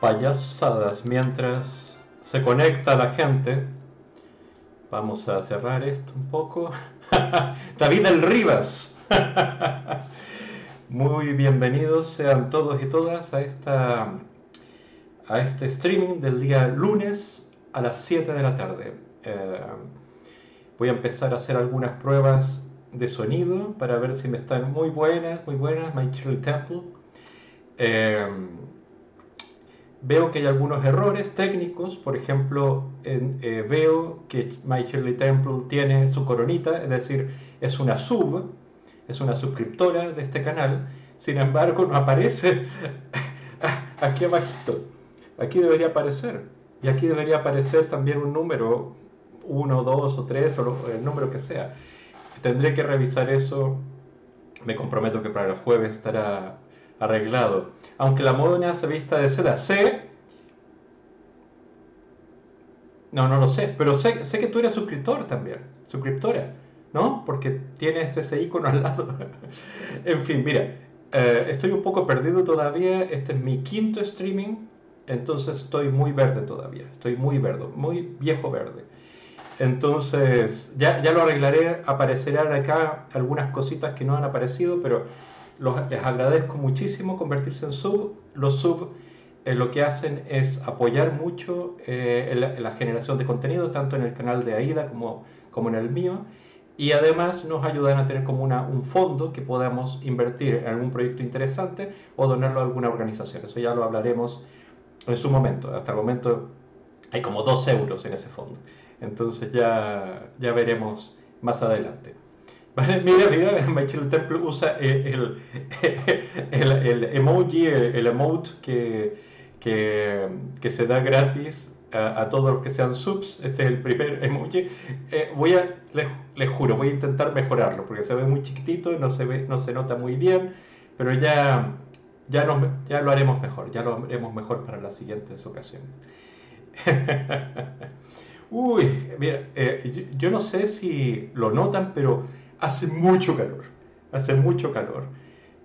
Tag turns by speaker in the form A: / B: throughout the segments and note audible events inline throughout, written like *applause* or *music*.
A: payasadas mientras se conecta la gente. Vamos a cerrar esto un poco. *laughs* David El Rivas. *laughs* Muy bienvenidos sean todos y todas a esta a este streaming del día lunes a las 7 de la tarde. Eh, voy a empezar a hacer algunas pruebas de sonido para ver si me están muy buenas, muy buenas, My Shirley Temple. Eh, veo que hay algunos errores técnicos, por ejemplo, eh, veo que My Shirley Temple tiene su coronita, es decir, es una sub, es una suscriptora de este canal, sin embargo no aparece *laughs* aquí abajito, aquí debería aparecer, y aquí debería aparecer también un número, 1, 2 o 3 o el número que sea. Tendré que revisar eso. Me comprometo que para el jueves estará arreglado. Aunque la moda se vista de seda. Sé. No, no lo sé. Pero sé, sé que tú eres suscriptor también. Suscriptora. ¿No? Porque tienes ese icono al lado. *laughs* en fin, mira. Eh, estoy un poco perdido todavía. Este es mi quinto streaming. Entonces estoy muy verde todavía. Estoy muy verde. Muy viejo verde. Entonces, ya, ya lo arreglaré, aparecerán acá algunas cositas que no han aparecido, pero les agradezco muchísimo convertirse en sub. Los sub eh, lo que hacen es apoyar mucho eh, la, generación de contenido, tanto en el canal de AIDA como, como en el mío, y además nos ayudan a tener como una, un fondo que podamos invertir en algún proyecto interesante o donarlo a alguna organización. Eso ya lo hablaremos en su momento. Hasta el momento hay como dos euros en ese fondo. Entonces ya, ya veremos más adelante. Mira, mira, *laughs* Michael Temple usa el, *laughs* el, el, emoji, el, emote que, que, que, se da gratis a, todos los que sean subs. Este es el primer emoji. Eh, voy a, les, juro, voy a intentar mejorarlo porque se ve muy chiquitito, no se, ve, no se nota muy bien, pero ya, ya, ya lo haremos mejor, ya lo haremos mejor para las siguientes ocasiones. *laughs* Uy, mira, eh, yo, no sé si lo notan, pero hace mucho calor. Hace mucho calor.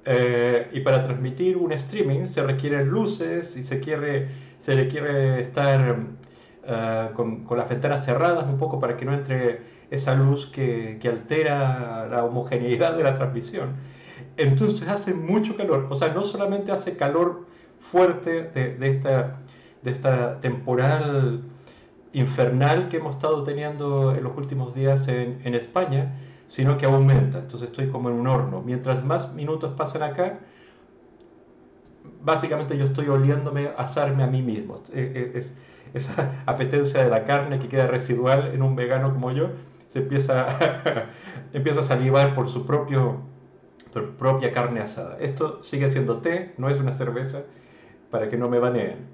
A: Eh, y para transmitir un streaming se requieren luces y se, quiere, se le quiere estar eh, con, las ventanas cerradas un poco para que no entre esa luz que, altera la homogeneidad de la transmisión. Entonces hace mucho calor. O sea, no solamente hace calor fuerte de, esta, de esta temporal infernal que hemos estado teniendo en los últimos días en, España, sino que aumenta. Entonces estoy como en un horno. Mientras más minutos pasan acá, básicamente yo estoy oliéndome asarme a mí mismo. Eh, eh, es, esa *laughs* apetencia de la carne que queda residual en un vegano como yo, se empieza, *laughs* empieza a salivar por su propio, propia carne asada. Esto sigue siendo té, no es una cerveza, para que no me baneen.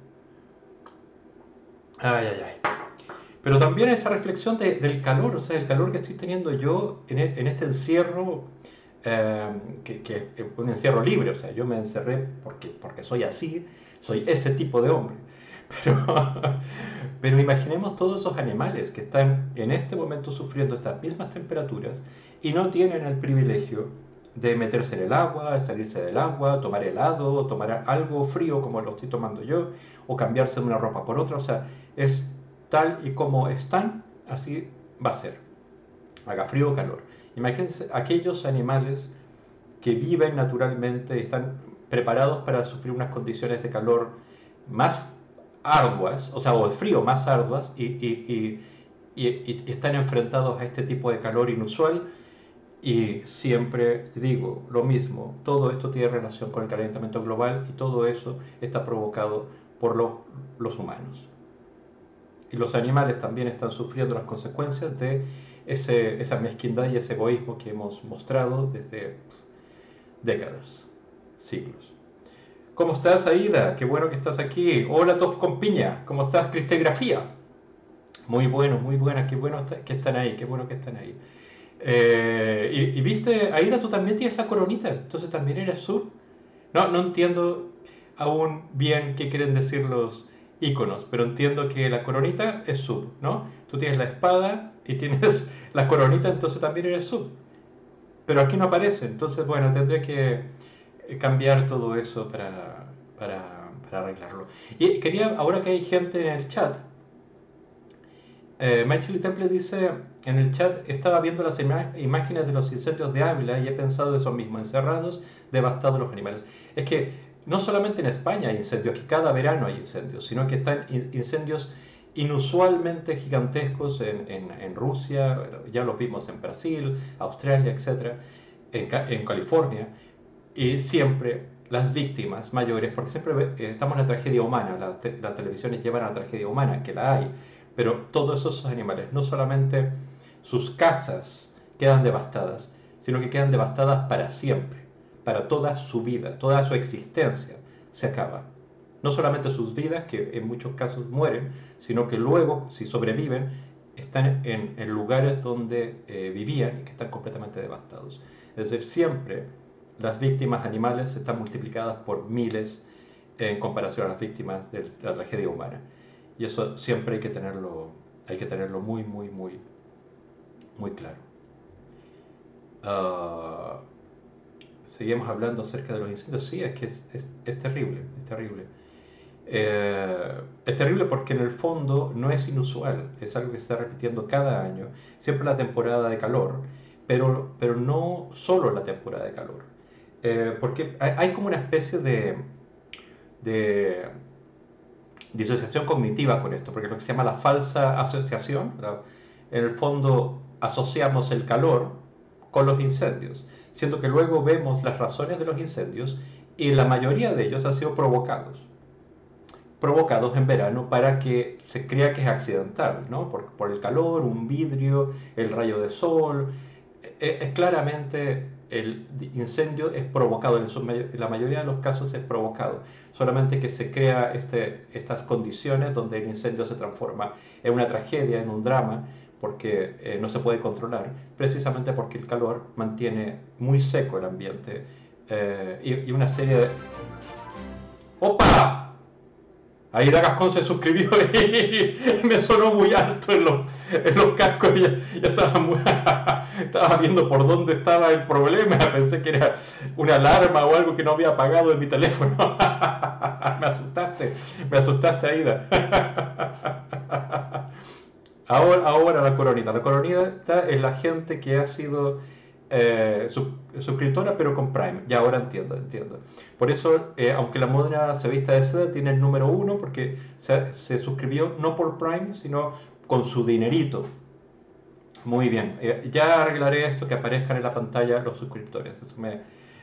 A: Ay, ay, ay. Pero también esa reflexión del calor, o sea, el calor que estoy teniendo yo en, e, este encierro, eh, que, es un encierro libre, o sea, yo me encerré porque, porque soy así, soy ese tipo de hombre. *laughs* Pero, pero imaginemos todos esos animales que están en este momento sufriendo estas mismas temperaturas y no tienen el privilegio de meterse en el agua, salirse del agua, tomar helado, tomar algo frío como lo estoy tomando yo, o cambiarse de una ropa por otra. O sea, es tal y como están, así va a ser. Haga frío o calor. Imagínense aquellos animales que viven naturalmente, están preparados para sufrir unas condiciones de calor más arduas, o sea, o de frío más arduas, y, están enfrentados a este tipo de calor inusual. Y siempre digo lo mismo, todo esto tiene relación con el calentamiento global y todo eso está provocado por los humanos y los animales también están sufriendo las consecuencias de ese, esa mezquindad y ese egoísmo que hemos mostrado desde décadas, siglos. ¿Cómo estás, Aida? Qué bueno que estás aquí. Hola, Tof con Piña. ¿Cómo estás, Cristigrafía? Muy bueno, muy buena. Qué bueno que están ahí, qué bueno que están ahí. Eh, y, viste, Aida, tú también tienes la coronita, entonces también eres sur. No, no entiendo aún bien qué quieren decir los, iconos, pero entiendo que la coronita es sub, ¿no? Tú tienes la espada y tienes *laughs* la coronita, entonces también eres sub. Pero aquí no aparece, entonces bueno, tendré que eh, cambiar todo eso para, para, para arreglarlo. Y quería, ahora que hay gente en el chat, eh, Temple dice en el chat, estaba viendo las imágenes de los incendios de Ávila y he pensado eso mismo, encerrados, devastados los animales. Es que no solamente en España hay incendios, que cada verano hay incendios, sino que están incendios inusualmente gigantescos en, Rusia, ya los vimos en Brasil, Australia, etc., en, California, y siempre las víctimas mayores, porque siempre eh, estamos en la tragedia humana, las, las televisiones llevan a la tragedia humana, que la hay, pero todos esos animales, no solamente sus casas quedan devastadas, sino que quedan devastadas para siempre, para toda su vida, toda su existencia se acaba. No solamente sus vidas, que en muchos casos mueren, sino que luego, si sobreviven, están en, lugares donde eh, vivían y que están completamente devastados. Es decir, siempre las víctimas animales están multiplicadas por miles en comparación a las víctimas de la tragedia humana. Y eso siempre hay que tenerlo, hay que tenerlo muy, muy, muy, muy claro. Ah, seguimos hablando acerca de los incendios. Sí, es que es, es, terrible, es terrible. Eh, es terrible porque en el fondo no es inusual, es algo que se está repitiendo cada año, siempre la temporada de calor, pero, pero no solo la temporada de calor. Eh, porque hay, hay, como una especie de, de disociación cognitiva con esto, porque lo que se llama la falsa asociación, en el fondo asociamos el calor con los incendios, siendo que luego vemos las razones de los incendios y la mayoría de ellos han sido provocados. Provocados en verano para que se crea que es accidental, ¿no? por, por el calor, un vidrio, el rayo de sol. Es, es claramente el incendio es provocado, en, la mayoría de los casos es provocado, solamente que se crea este, estas condiciones donde el incendio se transforma en una tragedia, en un drama, porque eh, no se puede controlar, precisamente porque el calor mantiene muy seco el ambiente eh, y, una serie de... ¡Opa! Ahí Gascón se suscribió *laughs* y me sonó muy alto en los, en los cascos. Ya, ya estaba, *laughs* estaba viendo por dónde estaba el problema. *laughs* Pensé que era una alarma o algo que no había apagado en mi teléfono. me asustaste, me asustaste, Aida. Ahora, ahora la coronita. La coronita es la gente que ha sido eh, suscriptora, pero con Prime. Ya ahora entiendo, entiendo. Por eso, eh, aunque la moneda se vista de seda, tiene el número uno porque se, suscribió no por Prime, sino con su dinerito. Muy bien. Eh, ya arreglaré esto que aparezcan en la pantalla los suscriptores. Eso me,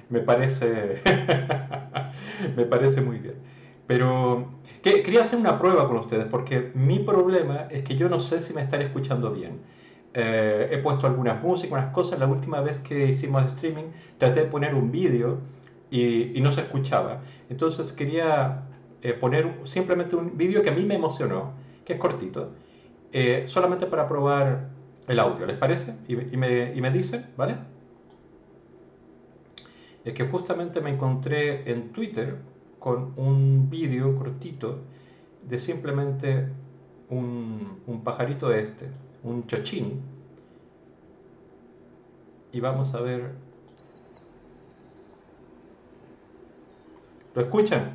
A: me parece, *laughs* me parece muy bien. Pero que, quería hacer una prueba con ustedes porque mi problema es que yo no sé si me están escuchando bien. Eh, he puesto algunas músicas, unas cosas. La última vez que hicimos streaming traté de poner un vídeo y, no se escuchaba. Entonces quería eh, poner simplemente un vídeo que a mí me emocionó, que es cortito, eh, solamente para probar el audio. ¿Les parece? Y, me, y me dicen, ¿vale? Es que justamente me encontré en Twitter con un vídeo cortito de simplemente un, un pajarito este un chochín. Y vamos a ver. ¿Lo escuchan?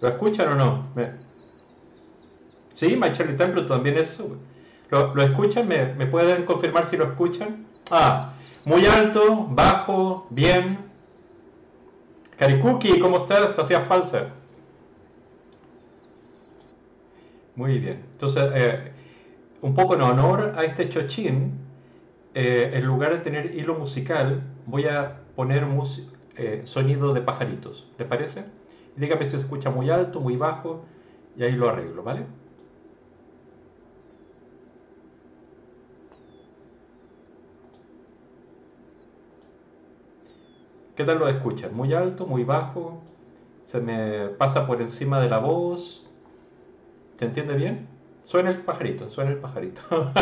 A: ¿Lo escuchan o no? Sí, My también eso. ¿Lo, ¿Lo, escuchan? ¿Me, ¿Me pueden confirmar si lo escuchan? Ah, muy alto, bajo, bien. Karikuki, ¿cómo estás? Te hacía falsa. Muy bien. Entonces, eh, un poco en honor a este chochín, eh, en lugar de tener hilo musical, voy a poner eh, sonido de pajaritos. ¿Les parece? dígame si se escucha muy alto, muy bajo, y ahí lo arreglo, ¿vale? ¿Qué tal lo escuchan? ¿Muy alto, muy bajo? ¿Se me pasa por encima de la voz? ¿Se entiende bien? Suena el pajarito, suena el pajarito. *laughs*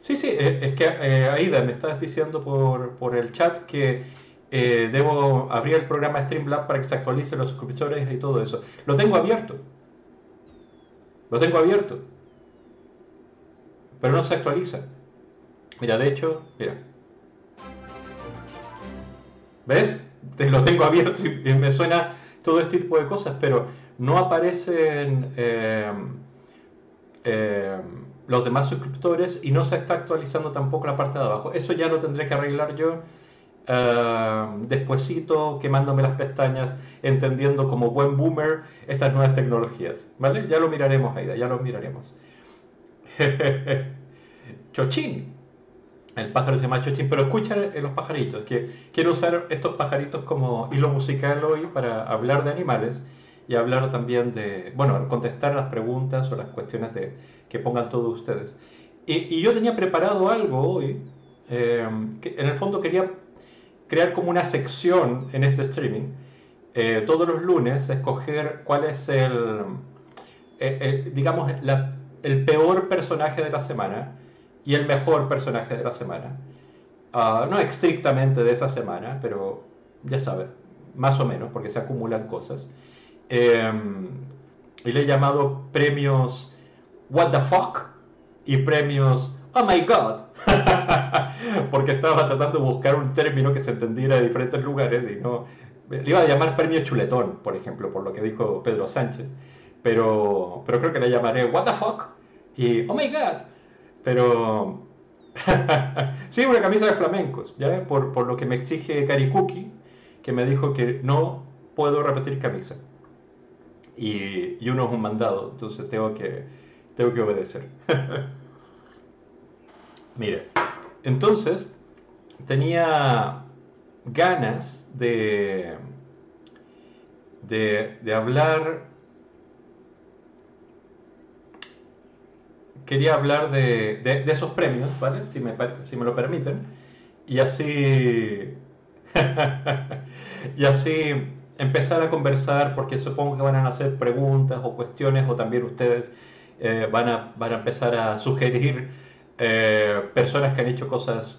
A: sí, sí, eh, es que eh, Aida me estás diciendo por, el chat que eh, debo abrir el programa Streamlab para que se actualicen los suscriptores y todo eso. Lo tengo abierto. Lo tengo abierto. Pero no se actualiza. Mira, de hecho, mira. ¿Ves? Te lo tengo abierto y me suena todo este tipo de cosas, pero no aparecen eh, eh, los demás suscriptores y no se está actualizando tampoco la parte de abajo. Eso ya lo tendré que arreglar yo uh, despuesito, quemándome las pestañas, entendiendo como buen boomer estas nuevas tecnologías. ¿Vale? Ya lo miraremos, Aida, ya lo miraremos. *laughs* Chochín. El pájaro se llama Chochín, pero escuchen los pajaritos, que quiero usar estos pajaritos como hilo musical hoy para hablar de animales y hablar también de, bueno, contestar las preguntas o las cuestiones de, que pongan todos ustedes. Y, yo tenía preparado algo hoy, eh, que en el fondo quería crear como una sección en este streaming, eh, todos los lunes, escoger cuál es el, eh, digamos, el peor personaje de la semana y el mejor personaje de la semana. Ah, no estrictamente de esa semana, pero ya sabes, más o menos, porque se acumulan cosas. Em, y le he llamado premios What the fuck y premios Oh my god, *laughs* porque estaba tratando de buscar un término que se entendiera de diferentes lugares y no. Le iba a llamar premio chuletón, por ejemplo, por lo que dijo Pedro Sánchez, pero, pero creo que le llamaré What the fuck y Oh my god, pero. *laughs* sí, una camisa de flamencos, ¿ya? Por, por lo que me exige Karikuki, que me dijo que no puedo repetir camisa y, uno es un mandado, entonces tengo que, tengo que obedecer. *laughs* Mire, entonces tenía ganas de, de, hablar, quería hablar de, de, esos premios, ¿vale? Si me, si me lo permiten, y así, *laughs* y así empezar a conversar, porque supongo que van a hacer preguntas o cuestiones, o también ustedes eh, van, a, van, a, empezar a sugerir eh, personas que han hecho cosas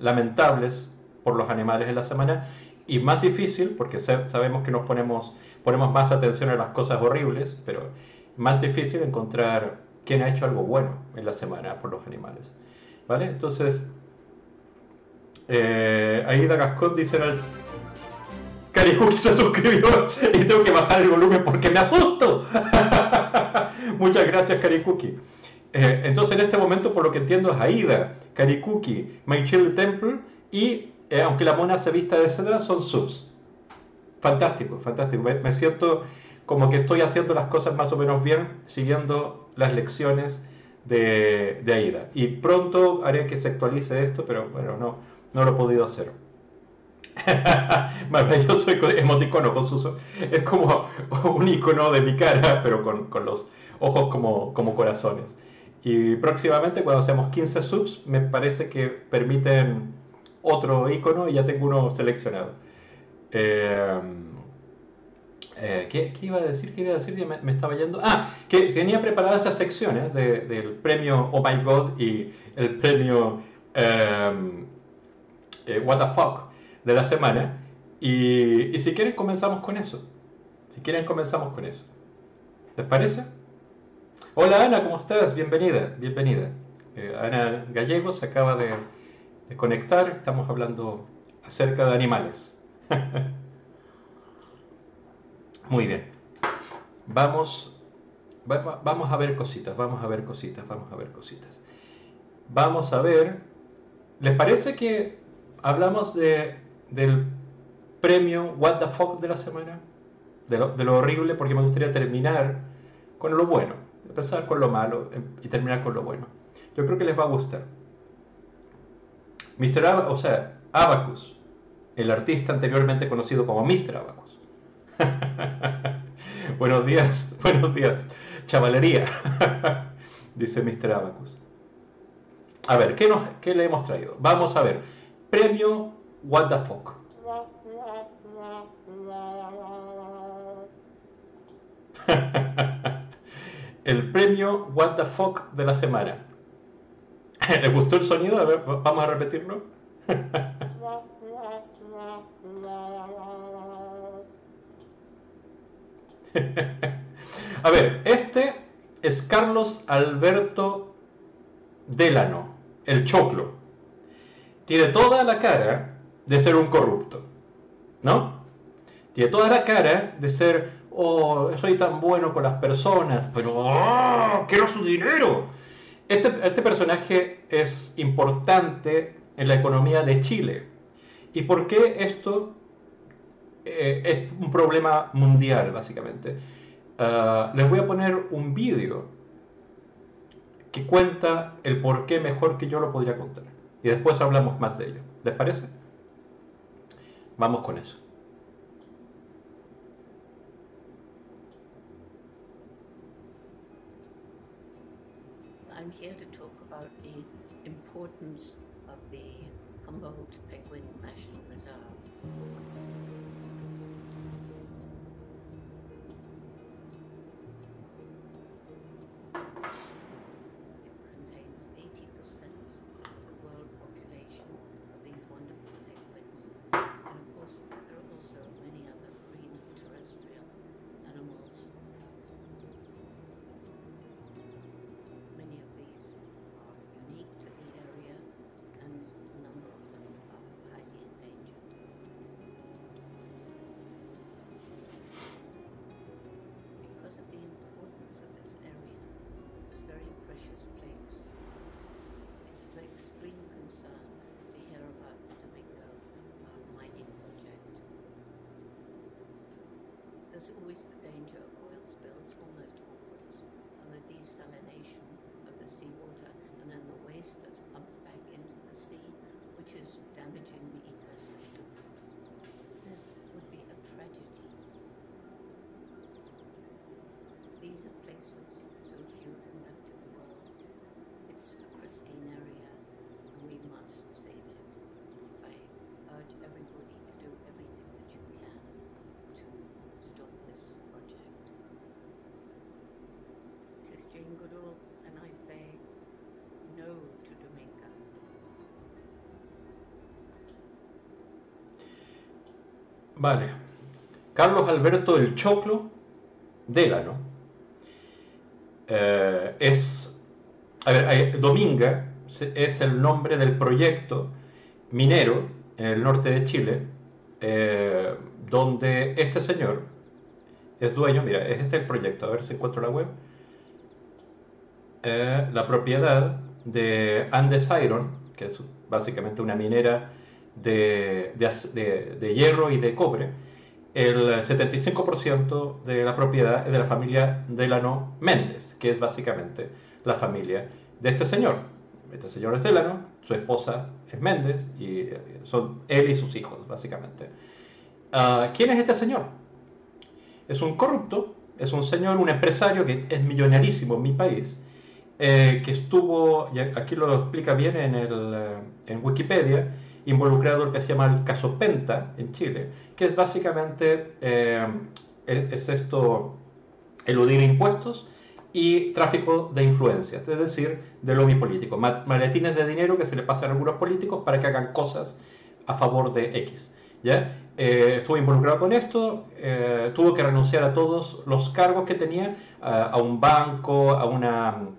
A: lamentables por los animales en la semana, y más difícil, porque sabemos que nos ponemos, ponemos más atención a las cosas horribles, pero más difícil encontrar quién ha hecho algo bueno en la semana por los animales. ¿Vale? Entonces, eh, Aida Gascón dice en el se suscribió y tengo que bajar el volumen porque me asusto. *laughs* Muchas gracias, Karikuki. Eh, entonces, en este momento, por lo que entiendo, es Aida, Karikuki, My Chill Temple y, eh, aunque la mona se vista de seda, son subs. Fantástico, fantástico. Me, siento como que estoy haciendo las cosas más o menos bien, siguiendo las lecciones de, de Aida. Y pronto haré que se actualice esto, pero bueno, no, no lo he podido hacer. *laughs* soy emoticono con sus... Es como un icono de mi cara, pero con, con los ojos como, como corazones. Y próximamente, cuando seamos 15 subs, me parece que permiten otro icono y ya tengo uno seleccionado. Eh, eh, ¿qué, ¿qué, iba a decir? ¿Qué iba a decir? Me, me estaba yendo. Ah, que tenía preparadas esas secciones de, del premio Oh My God y el premio eh, What the Fuck de la semana. Y, y si quieren comenzamos con eso. Si quieren comenzamos con eso. ¿Les parece? Hola Ana, ¿cómo estás? Bienvenida, bienvenida. Eh, Ana Gallego se acaba de, de, conectar, estamos hablando acerca de animales. *laughs* Muy bien. Vamos, vamos a ver cositas, vamos a ver cositas, vamos a ver cositas. Vamos a ver, ¿les parece que hablamos de del premio What the Fuck de la semana, de lo, horrible, porque me gustaría terminar con lo bueno, empezar con lo malo em, y terminar con lo bueno. Yo creo que les va a gustar. Mr. o sea, Abacus, el artista anteriormente conocido como Mr. Abacus. *laughs* buenos días, *laughs* buenos días, chavalería, *laughs* dice Mr. Abacus. A ver, ¿qué, nos, ¿qué le hemos traído? Vamos a ver. Premio What the fuck. el premio What the fuck de la semana. ¿Le gustó el sonido? A ver, vamos a repetirlo. *laughs* a ver, este es Carlos Alberto Delano, el choclo. tiene toda la cara de ser un corrupto, ¿no? Tiene toda la cara de ser, oh, soy tan bueno con las personas, pero oh, quiero su dinero. Este, este personaje es importante en la economía de Chile. ¿Y por qué esto eh, es un problema mundial, básicamente? Ah, les voy a poner un vídeo que cuenta el por qué mejor que yo lo podría contar. Y después hablamos más de ello. ¿Les parece? Vamos con eso. Damaging the Vale. Carlos Alberto del Choclo Délano eh, es. A ver, Dominga es el nombre del proyecto minero en el norte de Chile, eh, donde este señor es dueño, mira, es este el proyecto, a ver si encuentro la web, Eh, la propiedad de Andes Iron, que es básicamente una minera de, de de- hierro y de cobre, el 75% de la propiedad es de la familia Delano Méndez, que es básicamente la familia de este señor. Este señor es Delano, su esposa es Méndez, y eh, son él y sus hijos, básicamente. Ah, ¿Quién es este señor? Es un corrupto, es un señor, un empresario que es millonarísimo en mi país, eh, que estuvo, aquí lo explica bien en, el, eh, en Wikipedia, involucrado en lo que se llama el caso Penta en Chile, que es básicamente, eh, es, es esto, eludir impuestos y tráfico de influencias, es decir, de lobby político, ma- maletines de dinero que se le pasan a algunos políticos para que hagan cosas a favor de X. ¿ya? Eh, estuvo involucrado con esto, eh, tuvo que renunciar a todos los cargos que tenía, a, a un banco, a una,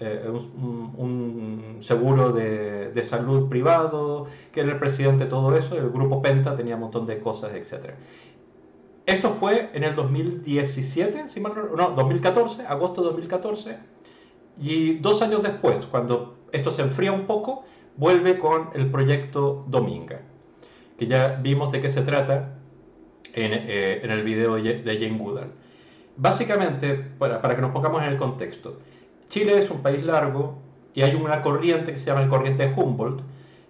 A: eh, un, seguro de, de salud privado, que era el presidente de todo eso, el grupo Penta tenía un montón de cosas, etc. Esto fue en el 2017, si mal no, no, 2014, agosto de 2014, y dos años después, cuando esto se enfría un poco, vuelve con el proyecto Dominga, que ya vimos de qué se trata en, eh, en el video de de Jane Goodall. Básicamente, para, para que nos pongamos en el contexto, Chile es un país largo y hay una corriente que se llama el corriente Humboldt,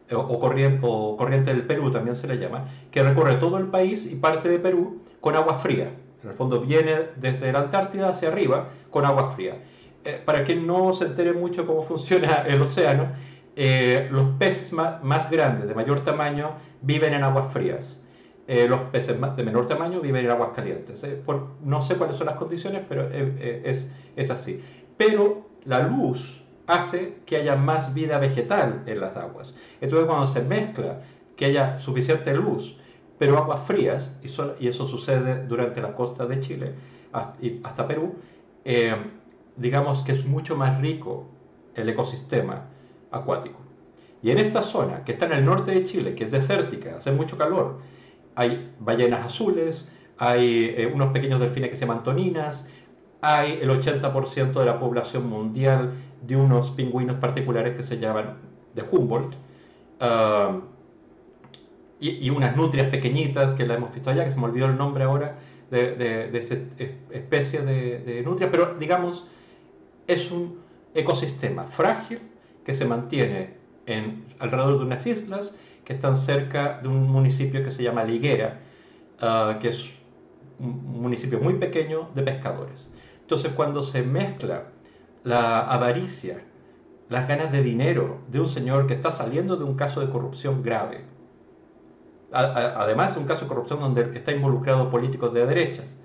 A: eh, o, corriente, del Perú también se le llama, que recorre todo el país y parte de Perú con agua fría. En el fondo viene desde la Antártida hacia arriba con agua fría. Eh, para quien no se entere mucho cómo *laughs* funciona el océano, eh, los peces más grandes, de mayor tamaño, viven en aguas frías. Los peces de menor tamaño viven en aguas calientes. Por- no sé cuáles son las condiciones, pero es, es así. Pero la luz hace que haya más vida vegetal en las aguas. Entonces cuando se mezcla que haya suficiente luz, pero aguas frías, y, eso sucede durante la costa de Chile hasta, y hasta Perú, eh, digamos que es mucho más rico el ecosistema acuático. Y en esta zona, que está en el norte de Chile, que es desértica, hace mucho calor, hay ballenas azules, hay eh, unos pequeños delfines que se llaman toninas, hay el 80% de la población mundial de unos pingüinos particulares que se llaman de Humboldt, uh, y, unas nutrias pequeñitas que la hemos visto allá, que se me olvidó el nombre ahora de, esa especie de, nutria, pero digamos, es un ecosistema frágil que se mantiene en, alrededor de unas islas que están cerca de un municipio que se llama Liguera, uh, que es un municipio muy pequeño de pescadores. Entonces cuando se mezcla la avaricia, las ganas de dinero de un señor que está saliendo de un caso de corrupción grave, además un caso de corrupción donde está involucrado políticos de derechas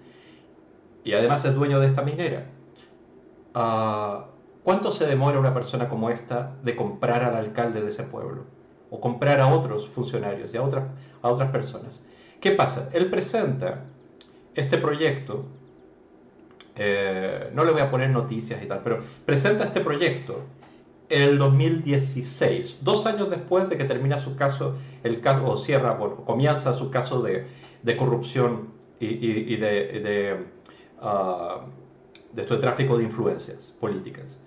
A: y además es dueño de esta minera. Ah, ¿Cuánto se demora una persona como esta de comprar al alcalde de ese pueblo? O comprar a otros funcionarios y a otras, a otras personas. ¿Qué pasa? Él presenta este proyecto, eh, no le voy a poner noticias y tal, pero presenta este proyecto el 2016, dos años después de que termina su caso, el caso, o cierra, bueno, comienza su caso de, corrupción y, de, de, uh, tráfico de influencias políticas.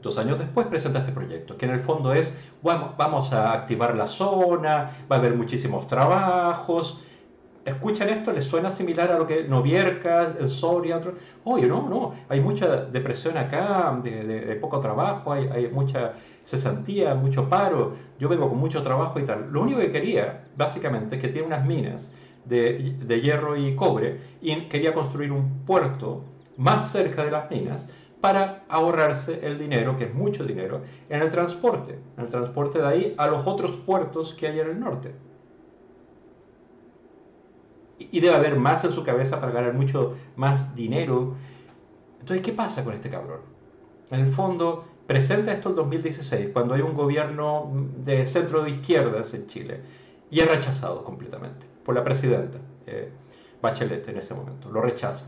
A: Dos años después presenta este proyecto, que en el fondo es, vamos a activar la zona, va a haber muchísimos trabajos, escuchan esto, les suena similar a lo que Novierca, el Soria, otro. Oye, no, no, hay mucha depresión acá, de, poco trabajo, hay, hay, mucha cesantía, mucho paro. Yo vengo con mucho trabajo y tal. Lo único que quería, básicamente, es que tiene unas minas de, de hierro y cobre y quería construir un puerto más cerca de las minas para ahorrarse el dinero, que es mucho dinero, en el transporte, en el transporte de ahí a los otros puertos que hay en el norte y debe haber más en su cabeza para ganar mucho más dinero. Entonces, ¿qué pasa con este cabrón? En el fondo, presenta esto en 2016, cuando hay un gobierno de centro de izquierdas en Chile, y es rechazado completamente por la presidenta eh, Bachelet en ese momento. Lo rechaza.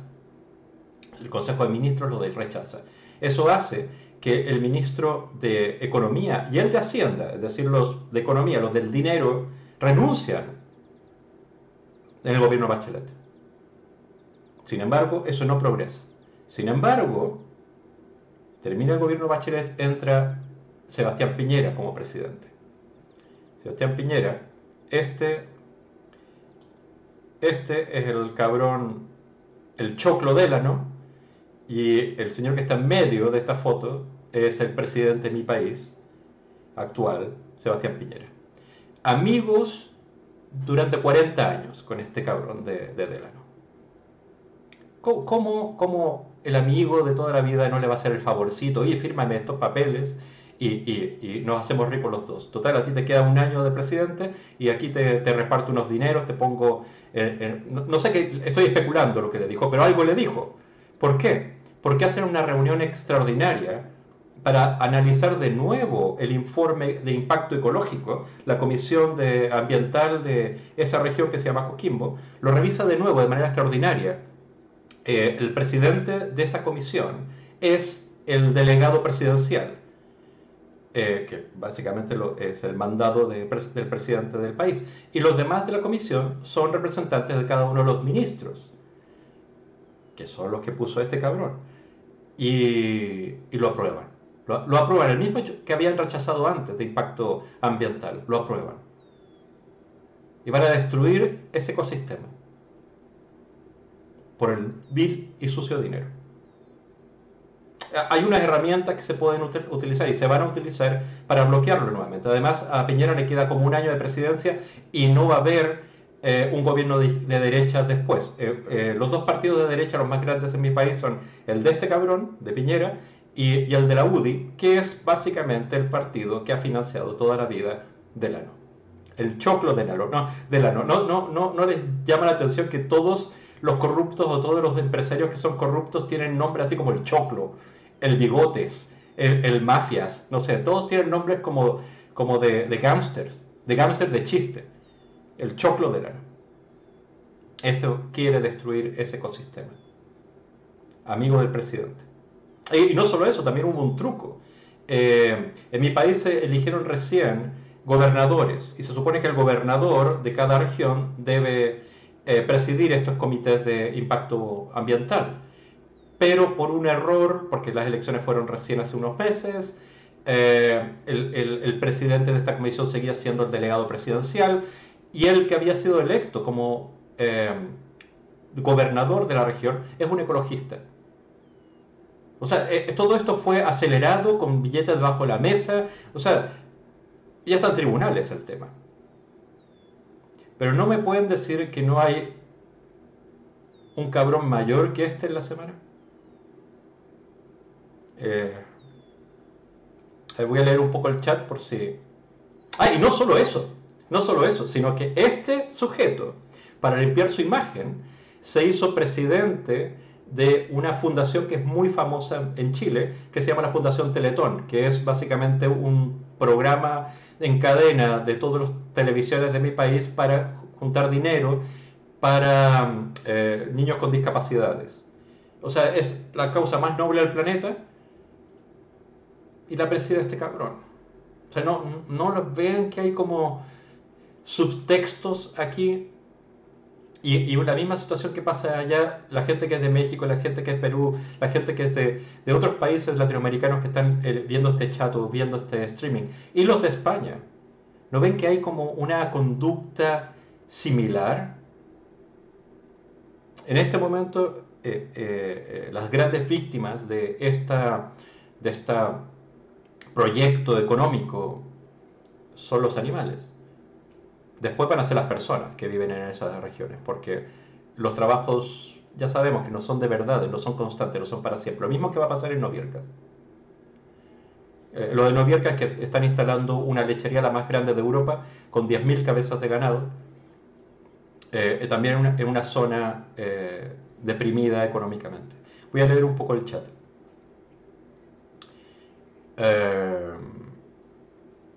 A: El Consejo de Ministros lo rechaza. Eso hace que el ministro de Economía y el de Hacienda, es decir, los de Economía, los del dinero, renuncian en el gobierno Bachelet. Sin embargo, eso no progresa. Sin embargo, termina el gobierno Bachelet, entra Sebastián Piñera como presidente. Sebastián Piñera, este, este es el cabrón, el choclo Délano, y el señor que está en medio de esta foto es el presidente de mi país actual, Sebastián Piñera. Amigos durante 40 años con este cabrón de, de Delano. ¿Cómo, ¿Cómo, el amigo de toda la vida no le va a hacer el favorcito? Oye, fírmame estos papeles y, y, y, nos hacemos ricos los dos. Total, a ti te queda un año de presidente y aquí te, te reparto unos dineros, te pongo... no, no, sé qué, estoy especulando lo que le dijo, pero algo le dijo. ¿Por qué? Porque hacen una reunión extraordinaria para analizar de nuevo el informe de impacto ecológico, la Comisión de Ambiental de esa región que se llama Coquimbo, lo revisa de nuevo de manera extraordinaria. Eh, el presidente de esa comisión es el delegado presidencial, eh, que básicamente es el mandado del presidente del país. Y los demás de la comisión son representantes de cada uno de los ministros, que son los que puso este cabrón. y lo aprueban. Lo, aprueban, el mismo que habían rechazado antes de impacto ambiental, lo aprueban. Y van a destruir ese ecosistema por el vil y sucio dinero. Hay unas herramientas que se pueden utilizar y se van a utilizar para bloquearlo nuevamente. Además, a Piñera le queda como un año de presidencia y no va a haber eh, un gobierno de, derecha después. Eh, eh, los dos partidos de derecha, los más grandes en mi país, son el de este cabrón, de Piñera, y, el de la UDI, que es básicamente el partido que ha financiado toda la vida Delano. El choclo Delano. No, Delano. No, no, no, no les llama la atención que todos los corruptos o todos los empresarios que son corruptos tienen nombres así como el choclo, el bigotes, el, mafias, no sé, todos tienen nombres como, como de, de gángsters, de gángsters de chiste. El choclo Delano. Esto quiere destruir ese ecosistema. Amigo del presidente. Y no solo eso, también hubo un truco. eh, en mi país se eligieron recién gobernadores y se supone que el gobernador de cada región debe eh, presidir estos comités de impacto ambiental. Pero por un error, porque las elecciones fueron recién hace unos meses, eh, el, presidente de esta comisión seguía siendo el delegado presidencial y el que había sido electo como eh, gobernador de la región es un ecologista. O sea, todo esto fue acelerado con billetes bajo la mesa. O sea, ya está en tribunales el tema. Pero no me pueden decir que no hay un cabrón mayor que este en la semana. Eh, voy a leer un poco el chat por si... Ah, y no solo eso, no solo eso, sino que este sujeto, para limpiar su imagen, se hizo presidente de una fundación que es muy famosa en Chile, que se llama la Fundación Teletón, que es básicamente un programa en cadena de todas las televisiones de mi país para juntar dinero para eh, niños con discapacidades. O sea, es la causa más noble del planeta y la preside este cabrón. O sea, no, no ven que hay como subtextos aquí y, y, la misma situación que pasa allá, la gente que es de México, la gente que es Perú, la gente que es de, de otros países latinoamericanos que están eh, viendo este chat o viendo este streaming, y los de España. ¿No ven que hay como una conducta similar? En este momento, eh, eh, las grandes víctimas de esta, de este proyecto económico son los animales. Después van a ser las personas que viven en esas regiones, porque los trabajos ya sabemos que no son de verdad, no son constantes, no son para siempre. Lo mismo que va a pasar en Noviercas. Eh, lo de Noviercas es que están instalando una lechería la más grande de Europa con 10.000 cabezas de ganado, eh, eh, también en una, zona deprimida económicamente. Voy a leer un poco el chat.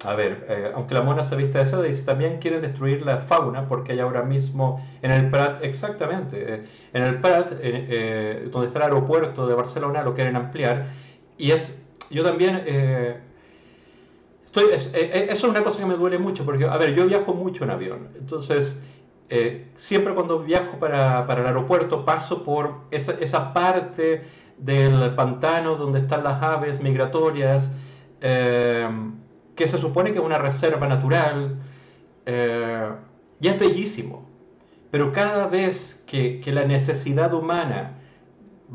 A: A ver, eh, aunque la mona se vista de seda, dice también quieren destruir la fauna porque hay ahora mismo en el Prat, exactamente, eh, en el Prat, eh, donde está el aeropuerto de Barcelona, lo quieren ampliar. Y es, yo también, estoy, eso es una cosa que me duele mucho porque, a ver, yo viajo mucho en avión, entonces siempre cuando viajo para, para, el aeropuerto paso por esa, esa parte del pantano donde están las aves migratorias que se supone que es una reserva natural, eh, y es bellísimo. Pero cada vez que, la necesidad humana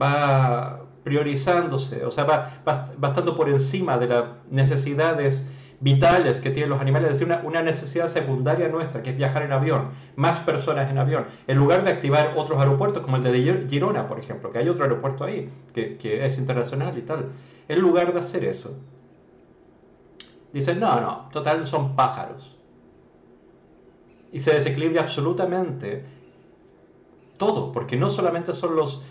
A: va priorizándose, o sea, va, va, estando por encima de las necesidades vitales que tienen los animales, es decir, una, necesidad secundaria nuestra, que es viajar en avión, más personas en avión, en lugar de activar otros aeropuertos, como el de Girona, por ejemplo, que hay otro aeropuerto ahí, que, que es internacional y tal, en lugar de hacer eso, Dicen, no, no, total son pájaros. Y se desequilibra absolutamente todo, porque no solamente son los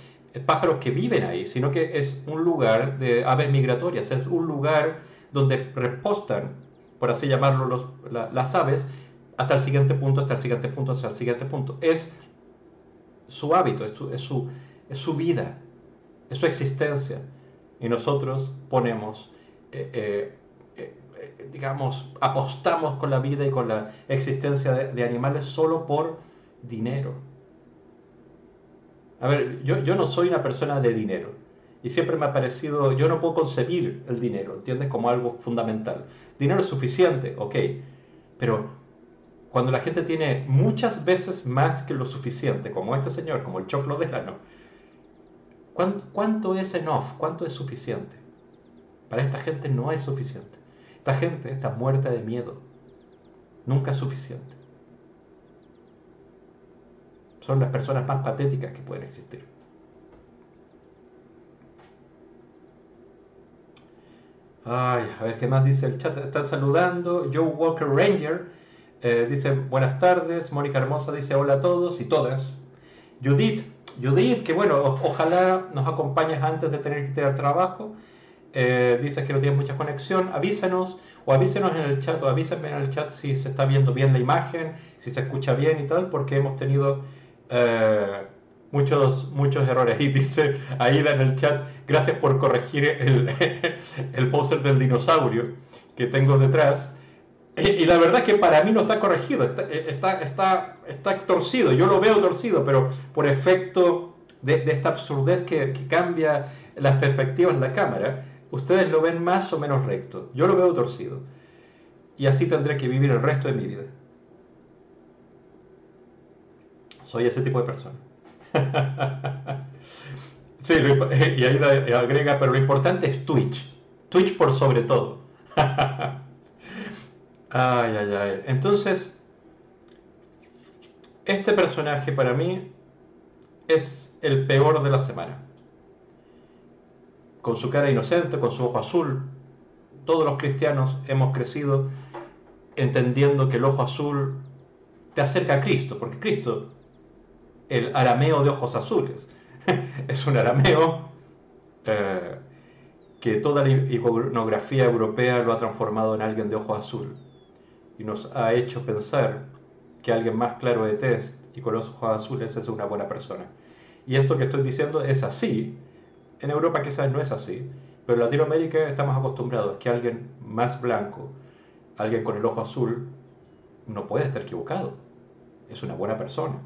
A: pájaros que viven ahí, sino que es un lugar de aves migratorias, es un lugar donde repostan, por así llamarlo, las aves, hasta el siguiente punto, hasta el siguiente punto, hasta el siguiente punto. Es su hábito, es su, su, vida, es su existencia. Y nosotros ponemos eh, eh, digamos, apostamos con la vida y con la existencia de, animales solo por dinero. A ver, yo, yo, no soy una persona de dinero y siempre me ha parecido, yo no puedo concebir el dinero, ¿entiendes? Como algo fundamental. Dinero es suficiente, ok, pero cuando la gente tiene muchas veces más que lo suficiente, como este señor, como el choclo de lano, ¿cuánto, ¿cuánto es enough? ¿Cuánto es suficiente? Para esta gente no es suficiente. Esta gente está muerta de miedo. Nunca es suficiente. Son las personas más patéticas que pueden existir. Ay, a ver qué más dice el chat. Están saludando. Joe Walker Ranger eh, dice buenas tardes. Mónica Hermosa dice hola a todos y todas. Judith, Judith, que bueno, ojalá nos acompañes antes de tener que tener trabajo. Eh, dices que no tienes mucha conexión, avísanos o avísenos en el chat o avísenme en el chat si se está viendo bien la imagen, si se escucha bien y tal, porque hemos tenido eh, muchos, muchos errores. *laughs* Y dice Aida en el chat, gracias por corregir el, *laughs* el póster del dinosaurio que tengo detrás. Y, la verdad es que para mí no está corregido, está, está, está, está torcido, yo lo veo torcido, pero por efecto de, de esta absurdez que, que, cambia las perspectivas en la cámara, ustedes lo ven más o menos recto, yo lo veo torcido. Y así tendré que vivir el resto de mi vida. Soy ese tipo de persona. *laughs* sí, *laughs* y ahí agrega, pero lo importante es Twitch. Twitch por sobre todo. *laughs* ay, ay, ay. Entonces, este personaje para mí es el peor de la semana. Con su cara inocente, con su ojo azul, todos los cristianos hemos crecido entendiendo que el ojo azul te acerca a Cristo, porque Cristo el arameo de ojos azules. *laughs* es un arameo eh, que toda la iconografía europea lo ha transformado en alguien de ojo azul y nos ha hecho pensar que alguien más claro de test y con los ojos azules es una buena persona. Y esto que estoy diciendo es así. En Europa quizás no es así, pero en Latinoamérica estamos acostumbrados que alguien más blanco, alguien con el ojo azul, no puede estar equivocado. Es una buena persona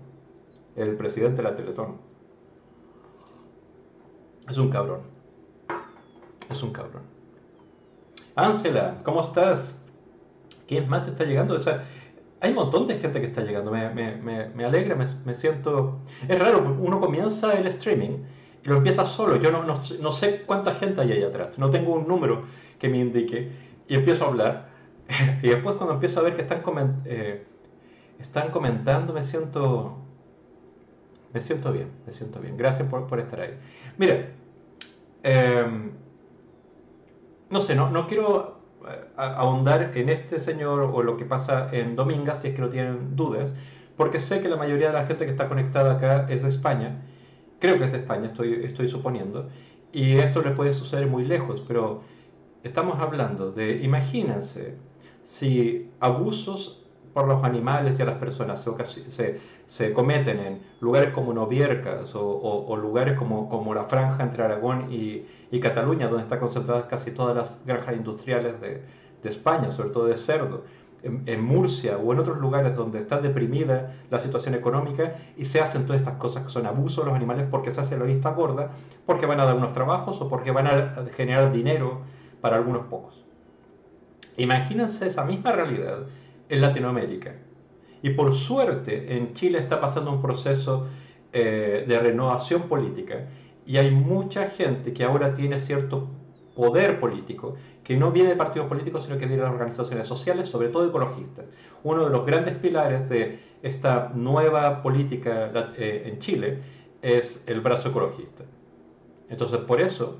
A: el presidente de la Teletón. Es un cabrón. Es un cabrón. Ángela, ¿cómo estás? ¿Quién más está llegando? O sea, hay un montón de gente que está llegando. Me, me, alegra, me, siento... Es raro, uno comienza el streaming lo empieza solo. Yo no, no, sé cuánta gente hay ahí atrás. No tengo un número que me indique. Y empiezo a hablar. *laughs* y después cuando empiezo a ver que están, eh, están comentando, me siento me siento bien, me siento bien. Gracias por, estar ahí. Mira, em, no sé, no, no quiero eh, ahondar en este señor o lo que pasa en Domingas, si es que no tienen dudas, porque sé que la mayoría de la gente que está conectada acá es de España. Creo que es España, estoy, estoy suponiendo. Y esto le puede suceder muy lejos, pero estamos hablando de, imagínense, si abusos por los animales y a las personas se, se, cometen en lugares como Noviercas o, lugares como, como, la franja entre Aragón y, y, Cataluña, donde están concentradas casi todas las granjas industriales de, de España, sobre todo de cerdo, en, Murcia o en otros lugares donde está deprimida la situación económica y se hacen todas estas cosas que son abusos de los animales porque se hace la vista gorda, porque van a dar unos trabajos o porque van a generar dinero para algunos pocos. Imagínense esa misma realidad en Latinoamérica. Y por suerte en Chile está pasando un proceso eh, de renovación política y hay mucha gente que ahora tiene cierto poder político, que no viene de partidos políticos, sino que viene de organizaciones sociales, sobre todo ecologistas. Uno de los grandes pilares de esta nueva política eh, en Chile es el brazo ecologista. Entonces, por eso,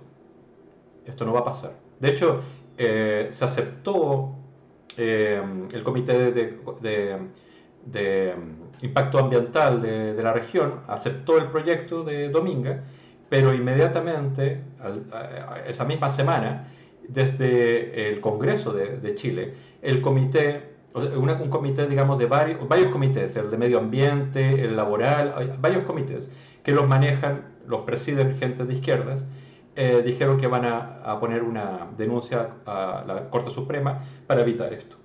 A: esto no va a pasar. De hecho, eh, se aceptó eh, el Comité de, Impacto Ambiental de, la región aceptó el proyecto de Dominga, pero inmediatamente, esa misma semana, desde el Congreso de, Chile, el comité, un comité, digamos, de varios, varios comités, el de medio ambiente, el laboral, varios comités que los manejan, los presiden gente de izquierdas, eh, dijeron que van a, poner una denuncia a la Corte Suprema para evitar esto.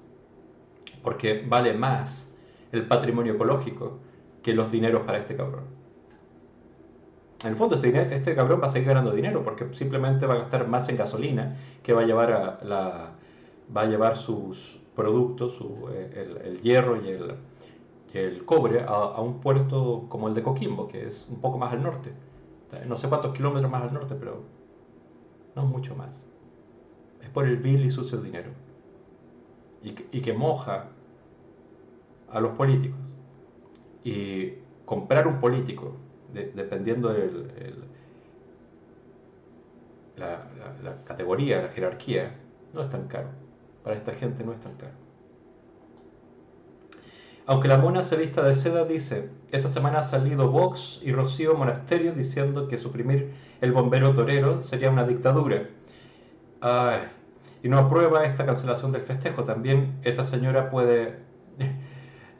A: Porque vale más el patrimonio ecológico que los dineros para este cabrón. En el fondo, este, este cabrón va a seguir ganando dinero porque simplemente va a gastar más en gasolina que va a llevar, a la, va a llevar sus productos, eh, el, hierro y el, el cobre a, un puerto como el de Coquimbo, que es un poco más al norte. No sé cuántos kilómetros más al norte, pero no mucho más. Es por el vil y sucio dinero. Y, que moja a los políticos. Y comprar un político, dependiendo de la, la, categoría, la jerarquía, no es tan caro. Para esta gente no es tan caro. Aunque la mona se vista de seda, dice, esta semana ha salido Vox y Rocío Monasterio diciendo que suprimir el bombero torero sería una dictadura. y no aprueba esta cancelación del festejo. También esta señora puede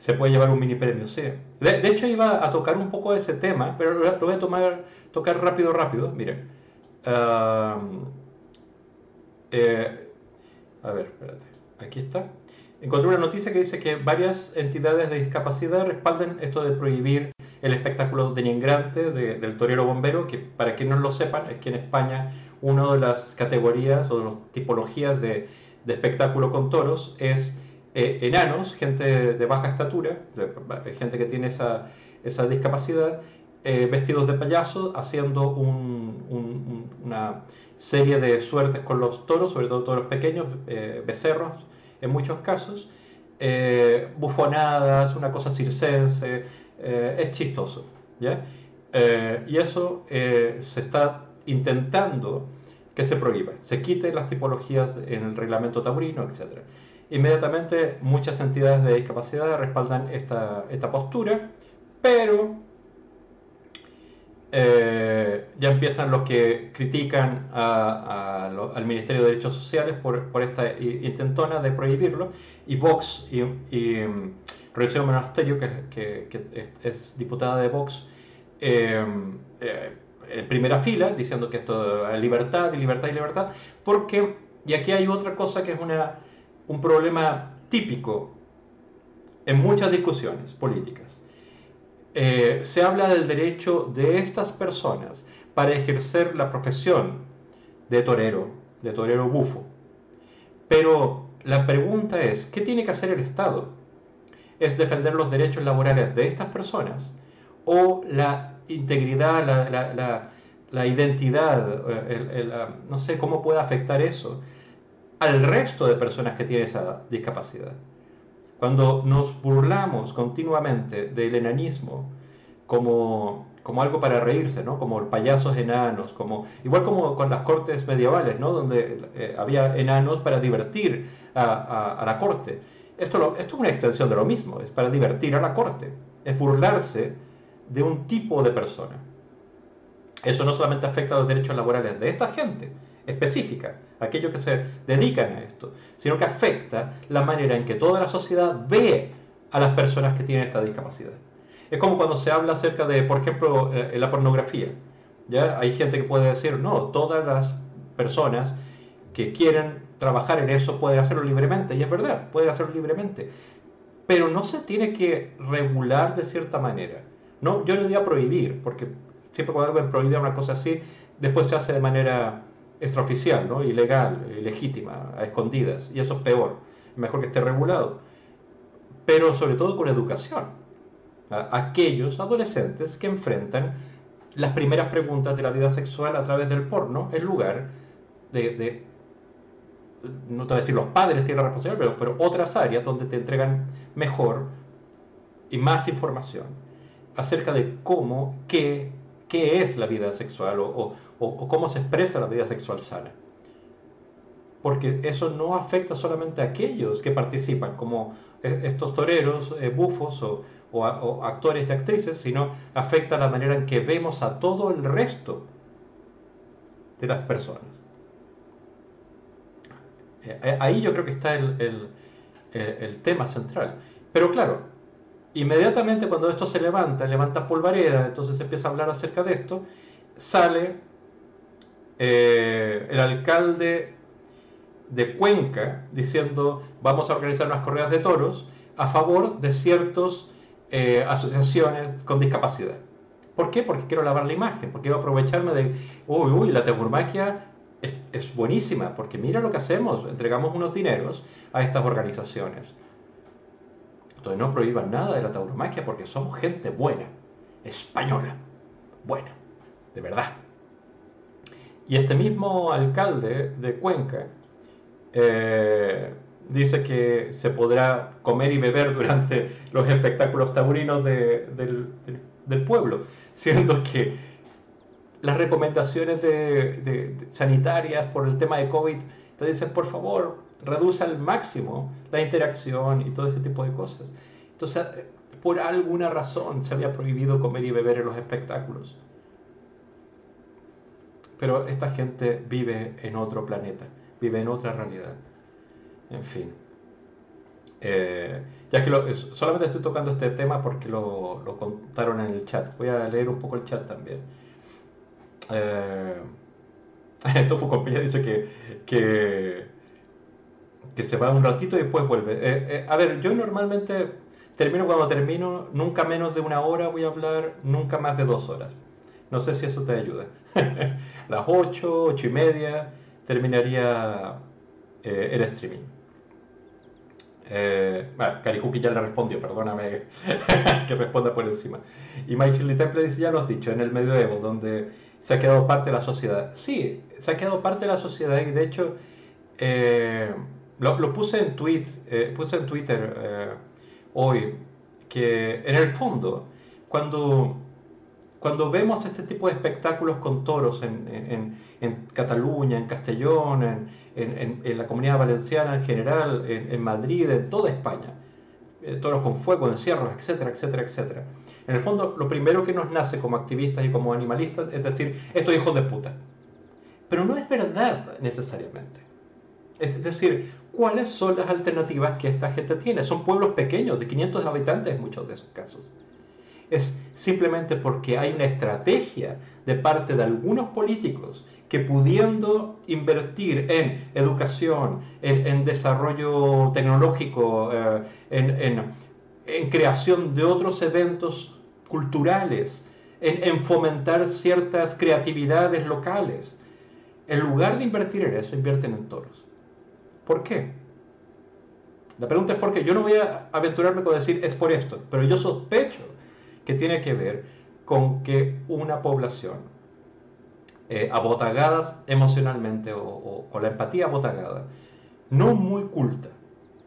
A: se puede llevar un mini premio, sí. De, hecho iba a tocar un poco de ese tema, pero lo, voy a tomar, tocar rápido, rápido. Miren. Eh, a ver, espérate. Aquí está. Encontré una noticia que dice que varias entidades de discapacidad respaldan esto de prohibir el espectáculo denigrante de, del torero bombero, que para quienes no lo sepan, es que en España una de las categorías o de las tipologías de, de espectáculo con toros es eh, enanos, gente de baja estatura, gente que tiene esa, esa discapacidad, eh, vestidos de payaso, haciendo una serie de suertes con los toros, sobre todo toros pequeños, eh, becerros en muchos casos, bufonadas, una cosa circense, es chistoso. ¿ya? y eso se está intentando que se prohíba, se quiten las tipologías en el reglamento taurino, etc. Inmediatamente muchas entidades de discapacidad respaldan esta, esta postura, pero eh, ya empiezan los que critican al Ministerio de Derechos Sociales por, esta intentona de prohibirlo, y Vox y, y um, Monasterio, que, es, diputada de Vox, eh, eh, en primera fila, diciendo que esto es libertad y libertad y libertad, porque, y aquí hay otra cosa que es una un problema típico en muchas discusiones políticas. Eh, se habla del derecho de estas personas para ejercer la profesión de torero, de torero bufo. Pero la pregunta es, ¿qué tiene que hacer el Estado? ¿Es defender los derechos laborales de estas personas o la integridad, la, identidad, no sé cómo puede afectar eso al resto de personas que tienen esa discapacidad. Cuando nos burlamos continuamente del enanismo como, como algo para reírse, ¿no? como payasos enanos, como, igual como con las cortes medievales, ¿no? donde eh, había enanos para divertir a, la corte. Esto, esto es una extensión de lo mismo, es para divertir a la corte, es burlarse de un tipo de persona. Eso no solamente afecta a los derechos laborales de esta gente, específica, aquellos que se dedican a esto, sino que afecta la manera en que toda la sociedad ve a las personas que tienen esta discapacidad. Es como cuando se habla acerca de, por ejemplo, eh, la pornografía. ¿ya? Hay gente que puede decir, no, todas las personas que quieren trabajar en eso pueden hacerlo libremente, y es verdad, pueden hacerlo libremente, pero no se tiene que regular de cierta manera. No, yo no diría prohibir, porque siempre cuando algo es prohibir una cosa así, después se hace de manera extraoficial, ¿no? ilegal, ilegítima, a escondidas, y eso es peor, mejor que esté regulado, pero sobre todo con educación. Aquellos adolescentes que enfrentan las primeras preguntas de la vida sexual a través del porno, en lugar de, no te voy a decir los padres tienen la responsabilidad, pero, pero otras áreas donde te entregan mejor y más información acerca de cómo, qué, qué es la vida sexual o, cómo se expresa la vida sexual sana. Porque eso no afecta solamente a aquellos que participan, como eh, estos toreros, eh, bufos o, actores y actrices, sino afecta la manera en que vemos a todo el resto de las personas. Eh, ahí yo creo que está el tema central. Pero claro, inmediatamente cuando esto se levanta, levanta polvareda, entonces se empieza a hablar acerca de esto, sale eh, el alcalde de Cuenca diciendo vamos a organizar unas corridas de toros a favor de ciertas eh, asociaciones con discapacidad. ¿Por qué? Porque quiero lavar la imagen, porque quiero aprovecharme de, uy, uy, la tauromaquia es, es buenísima, porque mira lo que hacemos, entregamos unos dineros a estas organizaciones. Entonces no prohíban nada de la tauromaquia porque somos gente buena, española, buena, de verdad. Y este mismo alcalde de Cuenca eh, dice que se podrá comer y beber durante los espectáculos taurinos del, pueblo, siendo que las recomendaciones sanitarias por el tema de COVID te dicen, por favor, reduce al máximo la interacción y todo ese tipo de cosas. Entonces, por alguna razón se había prohibido comer y beber en los espectáculos pero esta gente vive en otro planeta, vive en otra realidad. En fin. Eh, ya que solamente estoy tocando este tema porque lo, contaron en el chat. Voy a leer un poco el chat también. Eh, *laughs* Tofu Compañía dice que, que, que, se va un ratito y después vuelve. Eh, eh, a ver, yo normalmente termino cuando termino, nunca menos de una hora voy a hablar, nunca más de dos horas. No sé si eso te ayuda. *laughs* Las ocho, ocho y media terminaría eh, el streaming. Eh, bueno, ya le respondió, perdóname *laughs* que responda por encima. Y Michael Temple dice, ya lo has dicho, en el medioevo, donde se ha quedado parte de la sociedad. Sí, se ha quedado parte de la sociedad y de hecho lo, puse en tweet, eh, puse en Twitter eh, hoy que en el fondo cuando cuando vemos este tipo de espectáculos con toros en, en, Cataluña, en Castellón, en, en, la comunidad valenciana en general, en, Madrid, en toda España, toros con fuego, encierros, etcétera, etcétera, etcétera en el fondo, lo primero que nos nace como activistas y como animalistas es decir, estos hijos de puta. Pero no es verdad necesariamente. Es decir, ¿cuáles son las alternativas que esta gente tiene? Son pueblos pequeños, de 500 habitantes en muchos de esos casos. Es simplemente porque hay una estrategia de parte de algunos políticos que pudiendo invertir en educación, en, desarrollo tecnológico, eh, en, en creación de otros eventos culturales, en, fomentar ciertas creatividades locales. En lugar de invertir en eso, invierten en toros. ¿Por qué? La pregunta es por qué. Yo no voy a aventurarme con decir es por esto, pero yo sospecho que tiene que ver con que una población eh, abotagada emocionalmente o, con la empatía abotagada, no muy culta,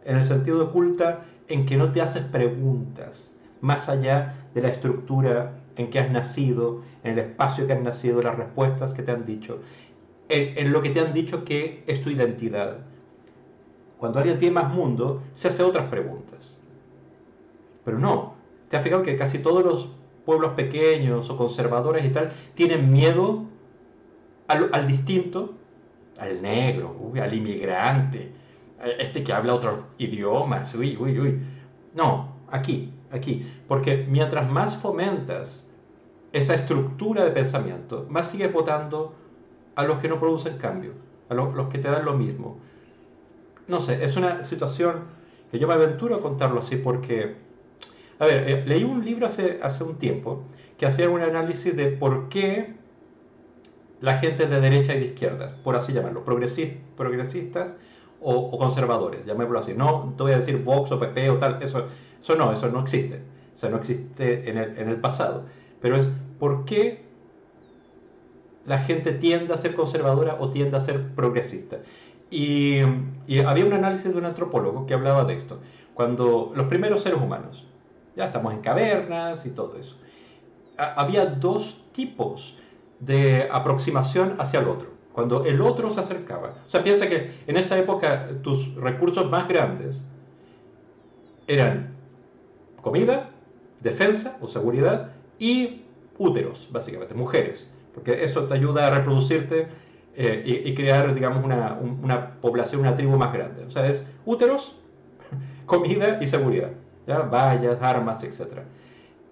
A: en el sentido de culta en que no te haces preguntas más allá de la estructura en que has nacido, en el espacio que has nacido, las respuestas que te han dicho, en, lo que te han dicho que es tu identidad. Cuando alguien tiene más mundo, se hace otras preguntas. Pero no, te has fijado que casi todos los pueblos pequeños o conservadores y tal tienen miedo al, distinto, al negro, al inmigrante, este que habla otros idiomas, uy, uy, uy. No, aquí, aquí. Porque mientras más fomentas esa estructura de pensamiento, más sigues votando a los que no producen cambio, a los, que te dan lo mismo. No sé, es una situación que yo me aventuro a contarlo así porque, a ver, eh, leí un libro hace, hace un tiempo que hacía un análisis de por qué la gente de derecha y de izquierda, por así llamarlo, progresistas o, conservadores, llamémoslo así. No te voy a decir Vox o PP o tal, eso, eso no, eso no existe. O sea, no existe en el, en el pasado. Pero es por qué la gente tiende a ser conservadora o tiende a ser progresista. Y, había un análisis de un antropólogo que hablaba de esto. Cuando los primeros seres humanos, ya estamos en cavernas y todo eso, había dos tipos de aproximación hacia el otro cuando el otro se acercaba. O sea, piensa que en esa época tus recursos más grandes eran comida, defensa o seguridad y úteros, básicamente, mujeres, porque eso te ayuda a reproducirte eh, y, crear, digamos, una, una, población, una tribu más grande. O sea, es úteros, *laughs* comida y seguridad, vallas, armas, etc.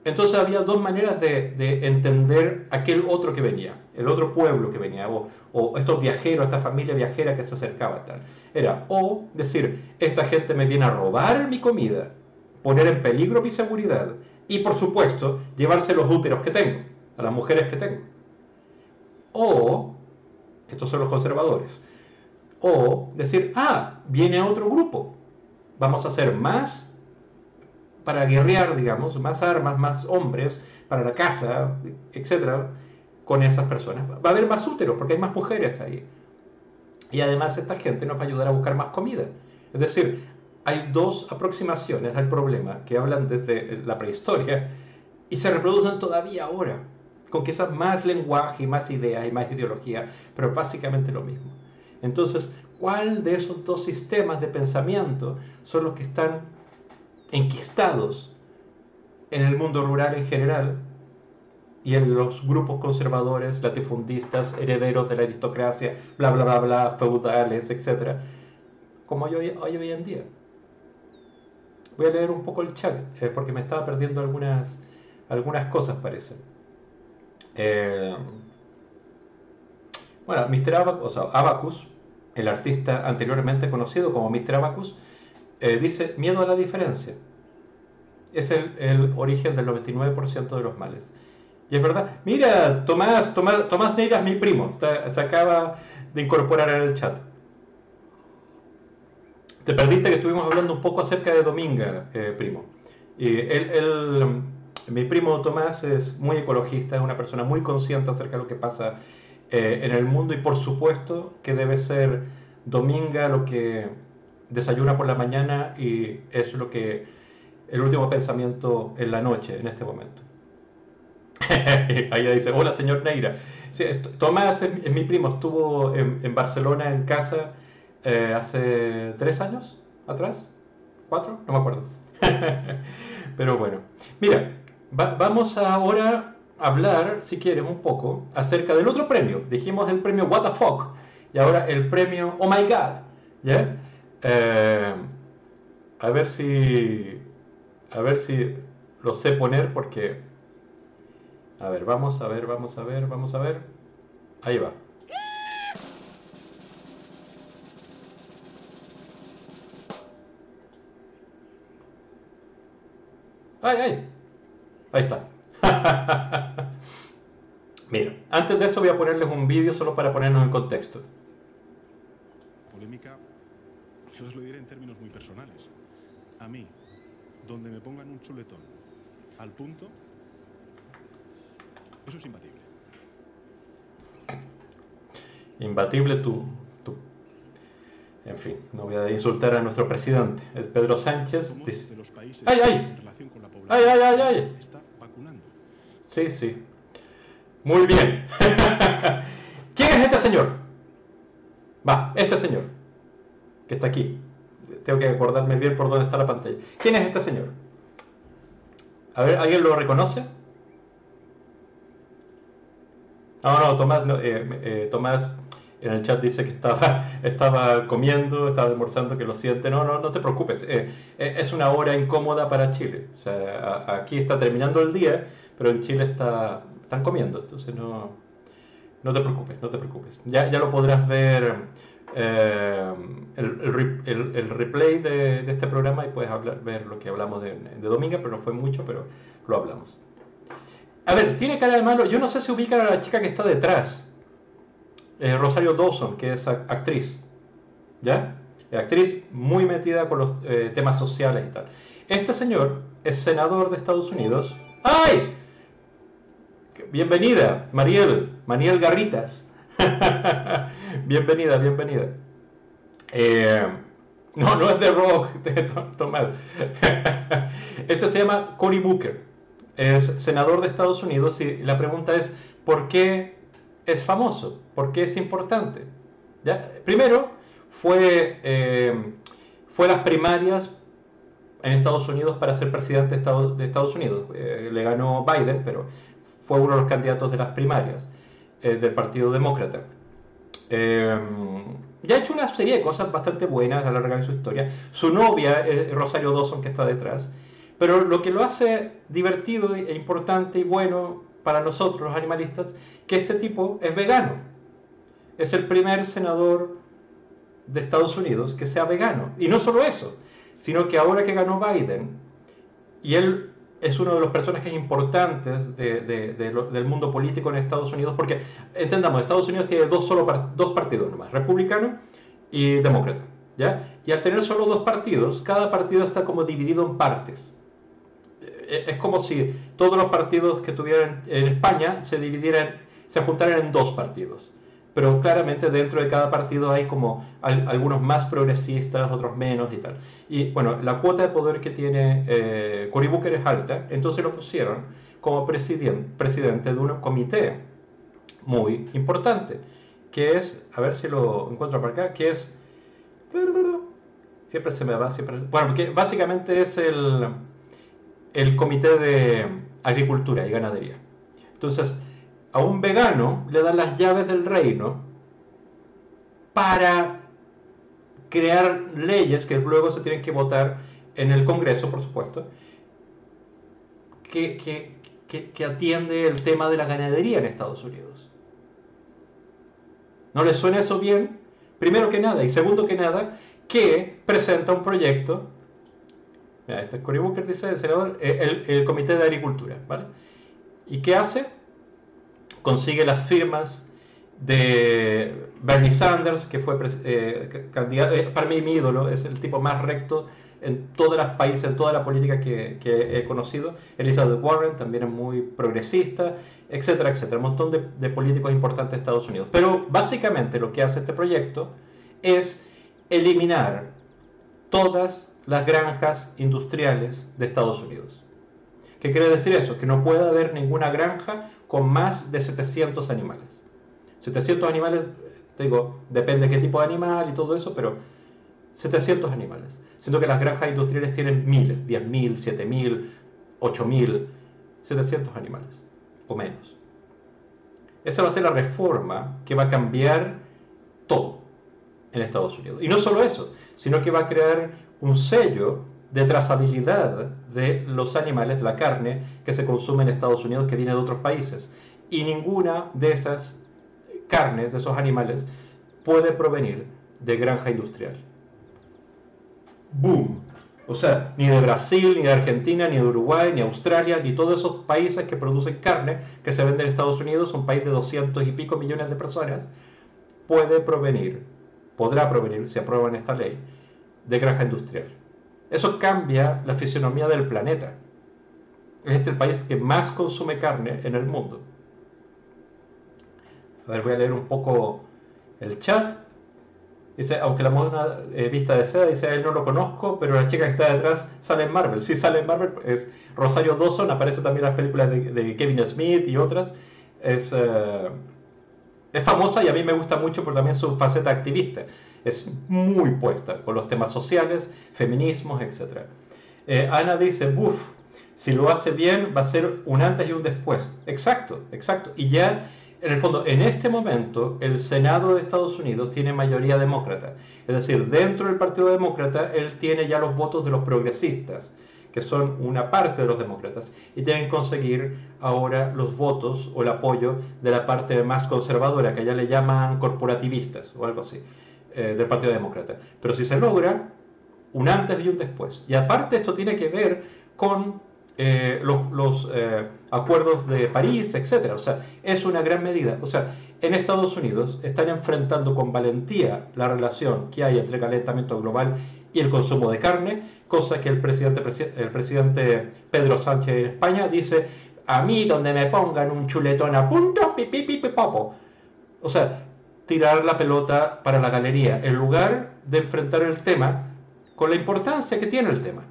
A: Entonces había dos maneras de, de entender aquel otro que venía, el otro pueblo que venía, o, o estos viajeros, esta familia viajera que se acercaba. Tal. Era o decir, esta gente me viene a robar mi comida, poner en peligro mi seguridad y por supuesto llevarse los úteros que tengo, a las mujeres que tengo. O, estos son los conservadores, o decir, ah, viene otro grupo, vamos a hacer más para guerrear, digamos, más armas, más hombres para la casa, etcétera con esas personas. Va a haber más úteros porque hay más mujeres ahí. Y además esta gente nos va a ayudar a buscar más comida. Es decir, hay dos aproximaciones al problema que hablan desde la prehistoria y se reproducen todavía ahora, con quizás más lenguaje y más ideas y más ideología, pero básicamente lo mismo. Entonces, ¿cuál de esos dos sistemas de pensamiento son los que están enquistados en el mundo rural en general y en los grupos conservadores, latifundistas, herederos de la aristocracia, bla, bla, bla, bla, feudales, etc., como hoy, hoy, hoy en día. Voy a leer un poco el chat, eh, porque me estaba perdiendo algunas, algunas cosas, parece. Eh, bueno, Mr. Abacus, o sea, Abacus, el artista anteriormente conocido como Mr. Abacus, eh, dice miedo a la diferencia. Es el, origen del 99% de los males. Y es verdad. Mira, Tomás, Tomás, Tomás Neira es mi primo. se acaba de incorporar en el chat. Te perdiste que estuvimos hablando un poco acerca de Dominga, eh, primo. Y él, mi primo Tomás es muy ecologista, es una persona muy consciente acerca de lo que pasa eh, en el mundo y por supuesto que debe ser Dominga lo que desayuna por la mañana y es lo que el último pensamiento en la noche, en este momento. *laughs* Ahí dice, hola señor Neira. Tomás es, mi primo, estuvo en Barcelona en casa eh, hace tres años atrás, cuatro, no me acuerdo. *laughs* Pero bueno, mira, vamos ahora a hablar, si quieres, un poco acerca del otro premio. Dijimos el premio What the Fuck y ahora el premio Oh My God. ¿ya? Eh, a ver si, a ver si lo sé poner porque, a ver, vamos a ver, vamos a ver, vamos a ver. Ahí va. ¡Ay, ay! Ahí está. *laughs* Mira, antes de eso voy a ponerles un vídeo solo para ponernos en contexto.
B: Polémica, yo os lo diré en términos muy personales. A mí, donde me pongan un chuletón al punto, eso es imbatible.
A: Imbatible tú, en fin, no voy a insultar a nuestro presidente. Es Pedro Sánchez. ¡Ay, ay! ¡Ay, ay, ay, ay! Está. Sí, sí. Muy bien. *laughs* ¿Quién es este señor? Va, este señor. Que está aquí. Tengo que acordarme bien por dónde está la pantalla. ¿Quién es este señor? A ver, ¿alguien lo reconoce? No, no, Tomás, eh, eh, Tomás en el chat dice que estaba, *laughs* estaba comiendo, estaba almorzando, que lo siente. No, no, no te preocupes. Eh, eh, es una hora incómoda para Chile. O sea, aquí está terminando el día, pero en Chile está, están comiendo. Entonces no, no te preocupes, no te preocupes. Ya, ya lo podrás ver eh, el, el, el, replay de, de, este programa y puedes hablar, ver lo que hablamos de, de Dominga, pero no fue mucho, pero lo hablamos. A ver, tiene cara de malo. Yo no sé si ubican a la chica que está detrás. Eh, Rosario Dawson, que es actriz, ¿ya? Actriz muy metida con los eh, temas sociales y tal. Este señor es senador de Estados Unidos. ¡Ay! Bienvenida, Mariel, Mariel Garritas. *laughs* bienvenida, bienvenida. Eh, no, no es de rock, *laughs* Tomás. *laughs* este se llama Cory Booker. Es senador de Estados Unidos y la pregunta es, ¿por qué es famoso? porque es importante? Primero, fue, eh, fue las primarias en Estados Unidos para ser presidente de Estados, Unidos. Eh, le ganó Biden, pero fue uno de los candidatos de las primarias eh, del Partido Demócrata. ya ha hecho una serie de cosas bastante buenas a lo largo de su historia. Su novia es Rosario Dawson, que está detrás. Pero lo que lo hace divertido e importante y bueno para nosotros, los animalistas, que este tipo es vegano. Es el primer senador de Estados Unidos que sea vegano. Y no solo eso, sino que ahora que ganó Biden, y él es uno de los personajes importantes del mundo político en Estados Unidos, porque entendamos, Estados Unidos tiene dos, solo, dos partidos nomás, republicano y demócrata. ¿ya? Y al tener solo dos partidos, cada partido está como dividido en partes. Eh, es como si todos los partidos que tuvieran en España se dividieran, se juntaran en dos partidos. Pero claramente dentro de cada partido hay como algunos más progresistas, otros menos y tal. Y bueno, la cuota de poder que tiene eh, Cory Booker es alta, entonces lo pusieron como presidente, presidente de un comité muy importante, que es, a ver si lo encuentro por acá, que es... Siempre se me va, siempre... Bueno, porque básicamente es el el Comité de Agricultura y Ganadería. Entonces, a un vegano le dan las llaves del reino para crear leyes que luego se tienen que votar en el Congreso, por supuesto, que, atiende el tema de la ganadería en Estados Unidos. ¿No le suena eso bien? Primero que nada, y segundo que nada, que presenta un proyecto. Mira, este es Cory Booker, dice el senador, eh, el, Comité de Agricultura, ¿vale? ¿Y qué hace? Consigue las firmas de Bernie Sanders, que fue eh, candidato, eh, para mí mi ídolo, es el tipo más recto en todos los países, en toda la política que, he conocido. Elizabeth Warren también es muy progresista, etcétera, etcétera. Un montón de, políticos importantes de Estados Unidos. Pero básicamente lo que hace este proyecto es eliminar todas las granjas industriales de Estados Unidos. ¿Qué quiere decir eso? Que no puede haber ninguna granja con más de 700 animales. 700 animales, digo, depende de qué tipo de animal y todo eso, pero 700 animales siendo que las granjas industriales tienen miles, 10.000, 7.000, 8.000, 700 animales o menos. Esa va a ser la reforma que va a cambiar todo en Estados Unidos. Y no solo eso, sino que va a crear un sello de trazabilidad de los animales, la carne que se consume en Estados Unidos que viene de otros países. Y ninguna de esas carnes, de esos animales, puede provenir de granja industrial boom. O sea, ni de Brasil, ni de Argentina, ni de Uruguay, ni Australia, ni todos esos países que producen carne que se venden en Estados Unidos, un país de 200 y pico millones de personas, puede provenir, podrá provenir, si aprueban esta ley, de granja industrial. Eso cambia la fisionomía del planeta. Es este el país que más consume carne en el mundo. A ver, voy a leer un poco el chat. Dice, aunque la moda eh, vista de seda, dice, él no lo conozco, pero la chica que está detrás sale en Marvel. Sí, sale en Marvel, es Rosario Dawson, aparece también en las películas de, Kevin Smith y otras. Es, eh, es famosa y a mí me gusta mucho por también su faceta activista. Es muy puesta con los temas sociales, feminismos, etc. Eh, Ana dice, buf, si lo hace bien va a ser un antes y un después. Exacto, exacto. Y ya en el fondo, en este momento, el Senado de Estados Unidos tiene mayoría demócrata. Es decir, dentro del Partido Demócrata, él tiene ya los votos de los progresistas, que son una parte de los demócratas, y que conseguir ahora los votos o el apoyo de la parte más conservadora, que ya le llaman corporativistas o algo así, eh, del Partido Demócrata. Pero si se logra, un antes y un después. Y aparte esto tiene que ver con eh, los, eh, acuerdos de París, etc. O sea, es una gran medida. O sea, en Estados Unidos están enfrentando con valentía la relación que hay entre calentamiento global y el consumo de carne, cosa que el presidente, el presidente Pedro Sánchez en España dice, a mí donde me pongan un chuletón a punto, pipi, pipi, popo. O sea, tirar la pelota para la galería, en lugar de enfrentar el tema con la importancia que tiene el tema.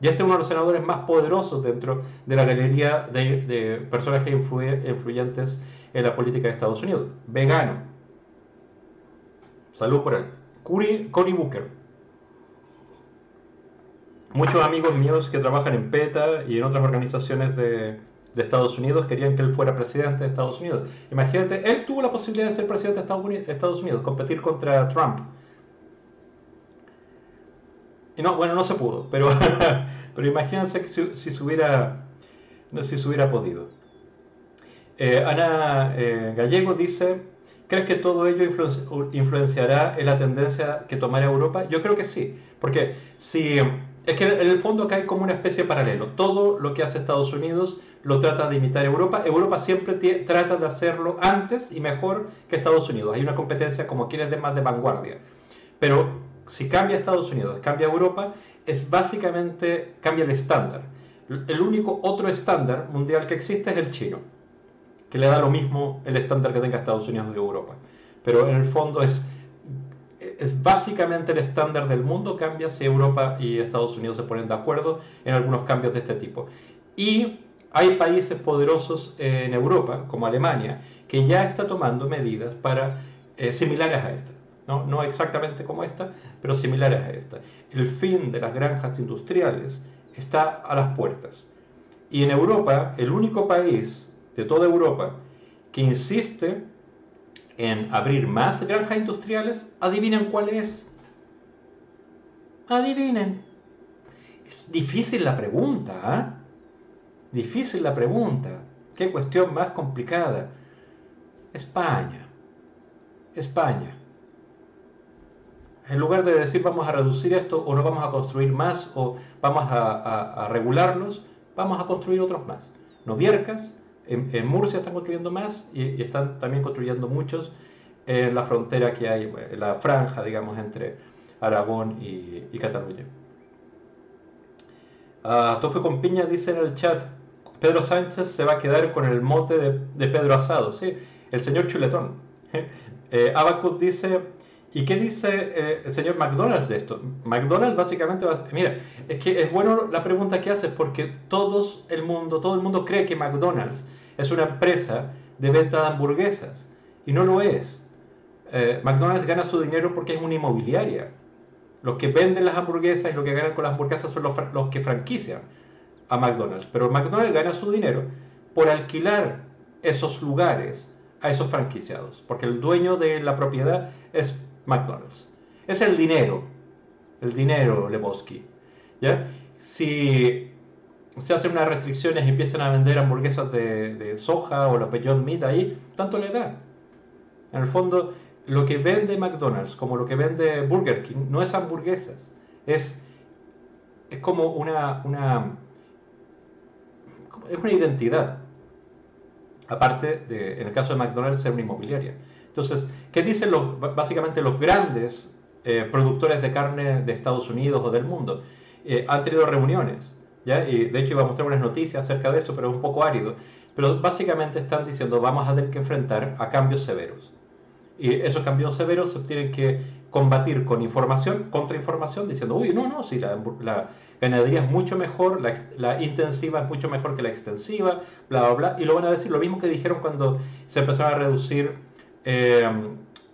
A: Y este es uno de los senadores más poderosos dentro de la galería de, personajes influyentes en la política de Estados Unidos. Vegano. Salud por él. Cory Booker. Muchos amigos míos que trabajan en PETA y en otras organizaciones de, de Estados Unidos querían que él fuera presidente de Estados Unidos. Imagínate, él tuvo la posibilidad de ser presidente de Estados Unidos competir contra Trump no, bueno, no se pudo, pero, *laughs* pero imagínense si, si, se hubiera, si se hubiera podido. Eh, Ana eh, Gallego dice, ¿crees que todo ello influenciará en la tendencia que tomará Europa? Yo creo que sí, porque si es que en el fondo acá hay como una especie de paralelo. Todo lo que hace Estados Unidos lo trata de imitar Europa. Europa siempre trata de hacerlo antes y mejor que Estados Unidos. Hay una competencia como quienes de más de vanguardia. Pero si cambia Estados Unidos, cambia Europa, es básicamente cambia el estándar. El único otro estándar mundial que existe es el chino, que le da lo mismo el estándar que tenga Estados Unidos y Europa. Pero en el fondo es, es básicamente el estándar del mundo cambia si Europa y Estados Unidos se ponen de acuerdo en algunos cambios de este tipo. Y hay países poderosos en Europa, como Alemania, que ya está tomando medidas para eh, similares a estas. No, exactamente como esta, pero similares a esta. El fin de las granjas industriales está a las puertas. Y en Europa, el único país de toda Europa que insiste en abrir más granjas industriales, adivinen cuál es. Adivinen. Difícil la pregunta, ¿ah? Difícil la pregunta. Qué cuestión más complicada. España. España. En lugar de decir vamos a reducir esto o no vamos a construir más o vamos a, regularlos, vamos a construir otros más. Noviercas, en, Murcia están construyendo más y, están también construyendo muchos en la frontera que hay, en la franja, digamos, entre Aragón y, Cataluña. Uh, Tofe con Piña dice en el chat, Pedro Sánchez se va a quedar con el mote de, Pedro Asado, ¿sí? El señor chuletón. *laughs* eh, Abacus dice, ¿y qué dice eh, el señor McDonald's de esto? McDonald's básicamente va a... Mira, es que es bueno la pregunta que haces porque todo el mundo, todo el mundo cree que McDonald's es una empresa de venta de hamburguesas y no lo es. Eh, McDonald's gana su dinero porque es una inmobiliaria. Los que venden las hamburguesas y los que ganan con las hamburguesas son los que franquician a McDonald's. Pero McDonald's gana su dinero por alquilar esos lugares a esos franquiciados, porque el dueño de la propiedad es McDonald's. Es el dinero, el dinero Lebowski. ¿ya? Si se hacen unas restricciones y empiezan a vender hamburguesas de, soja o los Beyond Meat ahí, tanto le da. En el fondo, lo que vende McDonald's, como lo que vende Burger King, no es hamburguesas, es, es como una, una, es una identidad. Aparte de, en el caso de McDonald's, ser una inmobiliaria. Entonces, ¿qué dicen los, básicamente los grandes eh, productores de carne de Estados Unidos o del mundo? Eh, han tenido reuniones, ¿ya? Y de hecho iba a mostrar unas noticias acerca de eso, pero es un poco árido. Pero básicamente están diciendo, vamos a tener que enfrentar a cambios severos. Y esos cambios severos se tienen que combatir con información, contrainformación, diciendo, uy, no, no, si la, la ganadería es mucho mejor, la, intensiva es mucho mejor que la extensiva, bla, bla, bla. Y lo van a decir lo mismo que dijeron cuando se empezaron a reducir, eh,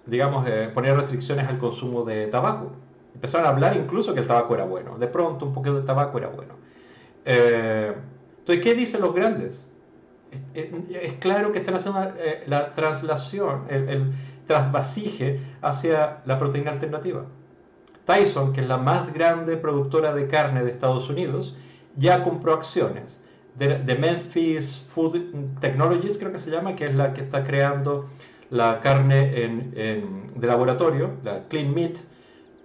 A: digamos, eh, poner restricciones al consumo de tabaco. Empezaron a hablar incluso que el tabaco era bueno. De pronto un poquito de tabaco era bueno. Eh, entonces, ¿qué dicen los grandes? Es, claro que están haciendo la translación, el trasvasije hacia la proteína alternativa. Tyson, que es la más grande productora de carne de Estados Unidos, ya compró acciones de, Memphis Food Technologies, creo que se llama, que es la que está creando la carne en, de laboratorio, la Clean Meat,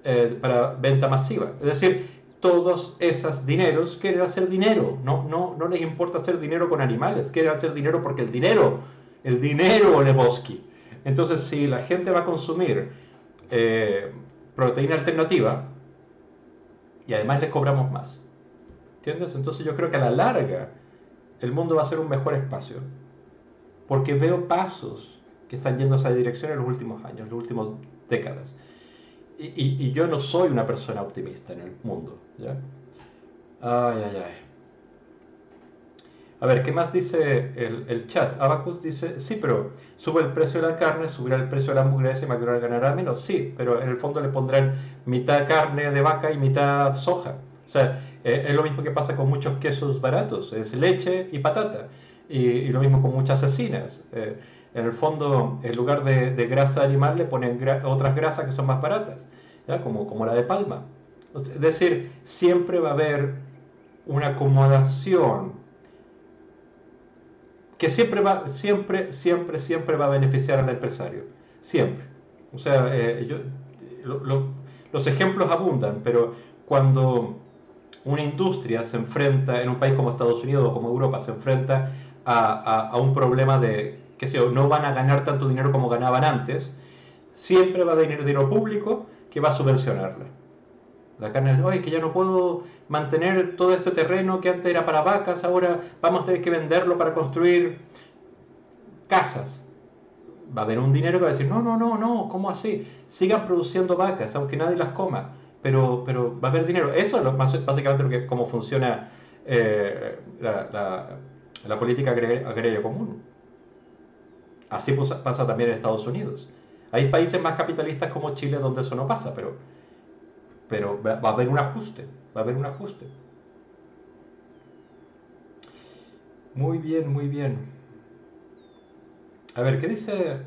A: eh, para venta masiva. Es decir, todos esos dineros quieren hacer dinero, no, no, no les importa hacer dinero con animales, quieren hacer dinero porque el dinero, el dinero Lebowski entonces, si la gente va a consumir eh, proteína alternativa y además le cobramos más, ¿entiendes? Entonces yo creo que a la larga el mundo va a ser un mejor espacio, porque veo pasos que están yendo a esa dirección en los últimos años, en las últimas décadas. Y, y yo no soy una persona optimista en el mundo, ¿ya? Ay, ay, ay. A ver, ¿qué más dice el, chat? Abacus dice, sí, pero sube el precio de la carne, subirá el precio de la hamburguesa y McDonald's ganará menos. Sí, pero en el fondo le pondrán mitad carne de vaca y mitad soja. O sea, eh, es lo mismo que pasa con muchos quesos baratos, es leche y patata. Y, lo mismo con muchas cecinas. Eh, en el fondo, en lugar de, grasa animal, le ponen otras grasas que son más baratas, ¿ya? Como, como la de palma. Es decir, siempre va a haber una acomodación que siempre va, siempre, siempre, siempre va a beneficiar al empresario. Siempre. O sea, eh, los ejemplos abundan, pero cuando una industria se enfrenta en un país como Estados Unidos o como Europa, se enfrenta a, un problema de, que sé no van a ganar tanto dinero como ganaban antes, siempre va a venir dinero público que va a subvencionarla. La carne, oye, que ya no puedo mantener todo este terreno que antes era para vacas, ahora vamos a tener que venderlo para construir casas. Va a haber un dinero que va a decir, no, no, no, no, ¿cómo así? Sigan produciendo vacas, aunque nadie las coma, pero, pero va a haber dinero. Eso es lo, básicamente lo que, cómo funciona eh, la, política agraria común. Así pasa también en Estados Unidos. Hay países más capitalistas como Chile donde eso no pasa, pero, pero va a haber un ajuste va a haber un ajuste. Muy bien, muy bien. A ver, ¿qué dice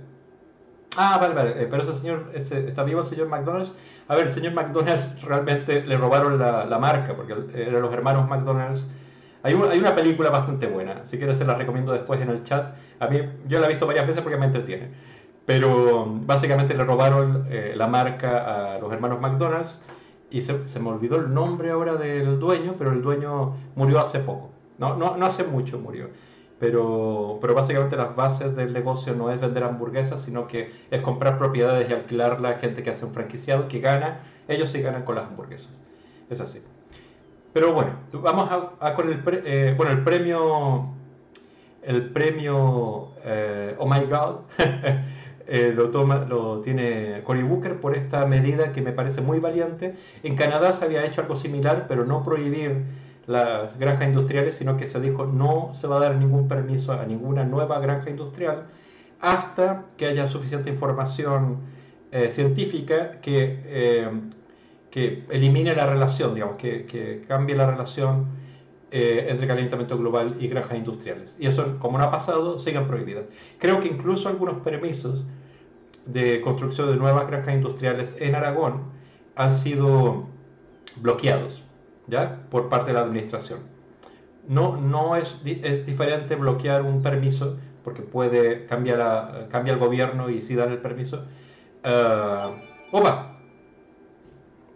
A: Ah, vale, vale, eh, pero ese señor, ¿está vivo el señor McDonald's? A ver, el señor McDonald's realmente le robaron la, la marca, porque eran los hermanos McDonald's. Hay, hay, una película bastante buena, si quieres se la recomiendo después en el chat. A mí, yo la he visto varias veces porque me entretiene. Pero básicamente le robaron eh, la marca a los hermanos McDonald's y se, se, me olvidó el nombre ahora del dueño, pero el dueño murió hace poco. No, no, no hace mucho murió. Pero, pero básicamente las bases del negocio no es vender hamburguesas, sino que es comprar propiedades y alquilarla a gente que hace un franquiciado, que gana, ellos sí ganan con las hamburguesas. Es así. Pero bueno, vamos a, con el, eh, bueno, el premio, el premio eh, Oh My God, *laughs* eh, lo, toma, lo tiene Cory Booker por esta medida que me parece muy valiente. En Canadá se había hecho algo similar, pero no prohibir las granjas industriales, sino que se dijo no se va a dar ningún permiso a ninguna nueva granja industrial hasta que haya suficiente información eh, científica que, eh, que elimine la relación, digamos, que, que cambie la relación eh, entre calentamiento global y granjas industriales. Y eso, como no ha pasado, sigan prohibidas. Creo que incluso algunos permisos de construcción de nuevas granjas industriales en Aragón han sido bloqueados ¿ya? por parte de la administración. No, no es, es diferente bloquear un permiso, porque puede cambiar, la, cambia el gobierno y si dan el permiso. Uh, ¡Opa!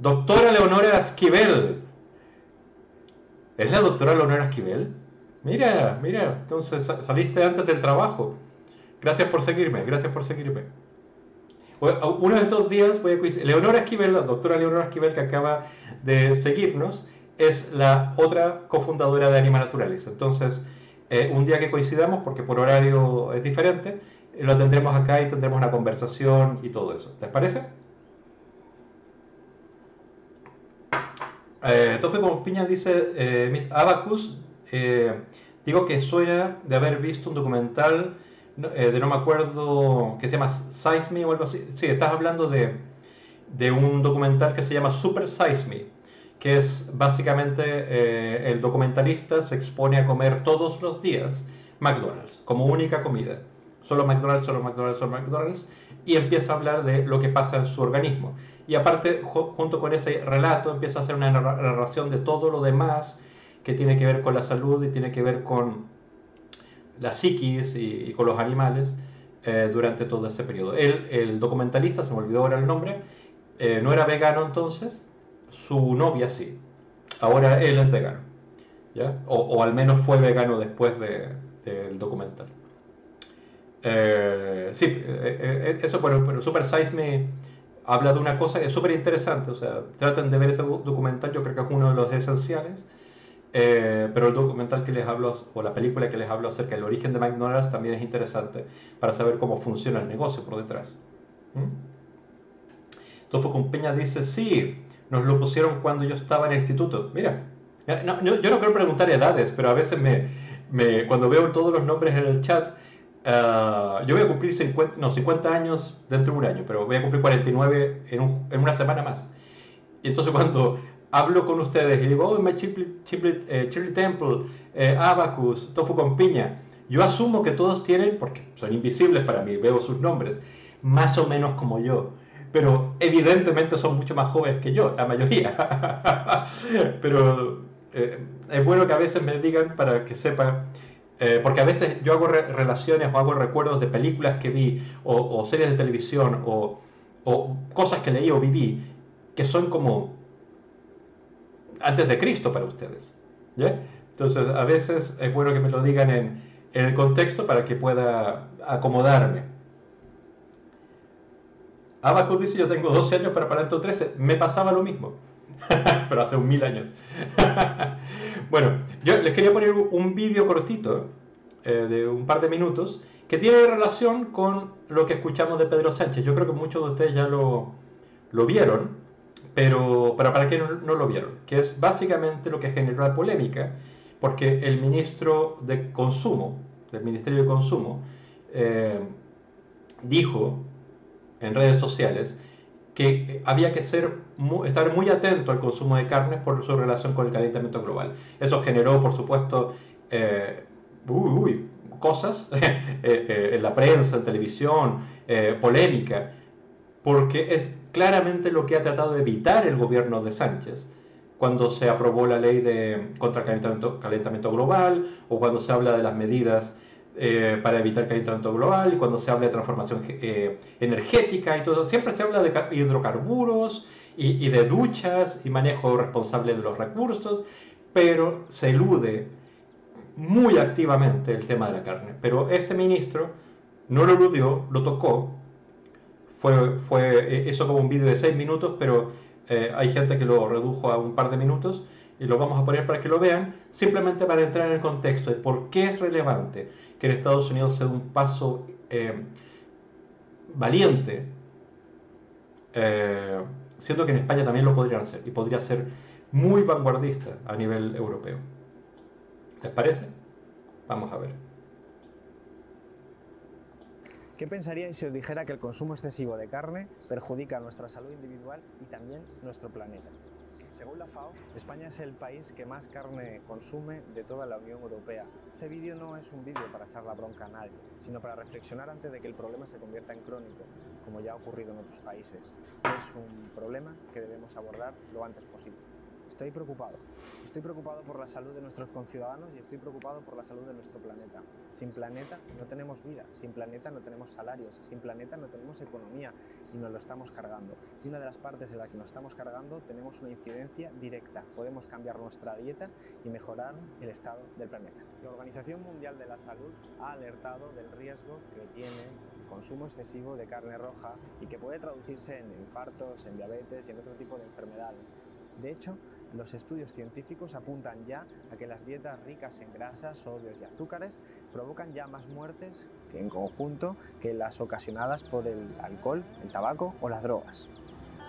A: Doctora Leonora Esquivel. ¿Es la doctora Leonora Esquivel? Mira, mira, entonces saliste antes del trabajo. Gracias por seguirme, gracias por seguirme. Uno de estos días voy a coincidir. Leonora Esquivel, la doctora Leonora Esquivel que acaba de seguirnos, es la otra cofundadora de Anima Naturalis. Entonces, eh, un día que coincidamos, porque por horario es diferente, eh, lo tendremos acá y tendremos una conversación y todo eso. ¿Les parece? Eh, Tope como Piña dice, eh, Abacus, digo que suena de haber visto un documental de no me acuerdo, que se llama Size Me o algo así. Sí, estás hablando de, de un documental que se llama Super Size Me que es básicamente eh, el documentalista se expone a comer todos los días McDonald's como única comida. Solo McDonald's, solo McDonald's, solo McDonald's. Y empieza a hablar de lo que pasa en su organismo. Y aparte, junto con ese relato, empieza a hacer una narración de todo lo demás que tiene que ver con la salud y tiene que ver con la psiquis y, con los animales eh, durante todo ese periodo. Él, el documentalista, se me olvidó ahora el nombre, eh, no era vegano entonces, su novia sí. Ahora él es vegano. ¿ya? O, al menos fue vegano después del documental. Eh, sí, eh, eso, pero, pero Super Size Me habla de una cosa que es súper interesante. O sea, traten de ver ese documental, yo creo que es uno de los esenciales. pero el documental que les hablo, o la película que les hablo acerca del origen de McDonald's también es interesante para saber cómo funciona el negocio por detrás. ¿Mm? Tofo con Peña dice, sí, nos lo pusieron cuando yo estaba en el instituto. Mira, yo no quiero preguntar edades, pero a veces me, me cuando veo todos los nombres en el chat, uh, yo voy a cumplir 50, no, 50 años dentro de un año, pero voy a cumplir 49 en, un, en una semana más. Y entonces cuando hablo con ustedes y digo, oh, my Shirley, eh, Temple, eh, Abacus, Tofu con piña, yo asumo que todos tienen, porque son invisibles para mí, veo sus nombres, más o menos como yo pero evidentemente son mucho más jóvenes que yo, la mayoría. *laughs* pero eh, es bueno que a veces me digan para que sepan, eh, porque a veces yo hago relaciones o hago recuerdos de películas que vi, o, series de televisión, o, cosas que leí o viví, que son como antes de Cristo para ustedes. Entonces, a veces es bueno que me lo digan en, el contexto para que pueda acomodarme. Abacus dice, yo tengo 12 años para Parento 13. Me pasaba lo mismo, *laughs* pero hace un mil años. *laughs* bueno, yo les quería poner un vídeo cortito, eh, de un par de minutos, que tiene relación con lo que escuchamos de Pedro Sánchez. Yo creo que muchos de ustedes ya lo, lo vieron, pero, para qué no, lo vieron, que es básicamente lo que generó la polémica, porque el ministro de Consumo, del Ministerio de Consumo, eh, dijo en redes sociales que había que ser, estar muy atento al consumo de carnes por su relación con el calentamiento global. Eso generó, por supuesto, eh, cosas *laughs* en la prensa, en televisión, polémica, porque es claramente lo que ha tratado de evitar el gobierno de Sánchez cuando se aprobó la ley de contra el calentamiento, global o cuando se habla de las medidas eh, para evitar calentamiento global cuando se habla de transformación eh, energética y todo. Siempre se habla de hidrocarburos y, y, de duchas y manejo responsable de los recursos, pero se elude muy activamente el tema de la carne. Pero este ministro no lo eludió, lo tocó. Fue, fue, eso como un vídeo de seis minutos, pero eh, hay gente que lo redujo a un par de minutos y lo vamos a poner para que lo vean, simplemente para entrar en el contexto de por qué es relevante que en Estados Unidos sea un paso eh, valiente, eh, siendo que en España también lo podrían hacer y podría ser muy vanguardista a nivel europeo. ¿Les parece? Vamos a ver.
C: ¿Qué pensaríais si os dijera que el consumo excesivo de carne perjudica nuestra salud individual y también nuestro planeta? Según la FAO, España es el país que más carne consume de toda la Unión Europea. Este vídeo no es un vídeo para echar la bronca a nadie, sino para reflexionar antes de que el problema se convierta en crónico, como ya ha ocurrido en otros países. Es un problema que debemos abordar lo antes posible. Estoy preocupado. Estoy preocupado por la salud de nuestros conciudadanos y estoy preocupado por la salud de nuestro planeta. Sin planeta no tenemos vida, sin planeta no tenemos salarios, sin planeta no tenemos economía y nos lo estamos cargando. Y una de las partes en la que nos estamos cargando tenemos una incidencia directa. Podemos cambiar nuestra dieta y mejorar el estado del planeta. La Organización Mundial de la Salud ha alertado del riesgo que tiene el consumo excesivo de carne roja y que puede traducirse en infartos, en diabetes y en otro tipo de enfermedades. De hecho, los estudios científicos apuntan ya a que las dietas ricas en grasas, sodios y azúcares provocan ya más muertes en conjunto que las ocasionadas por el alcohol, el tabaco o las drogas.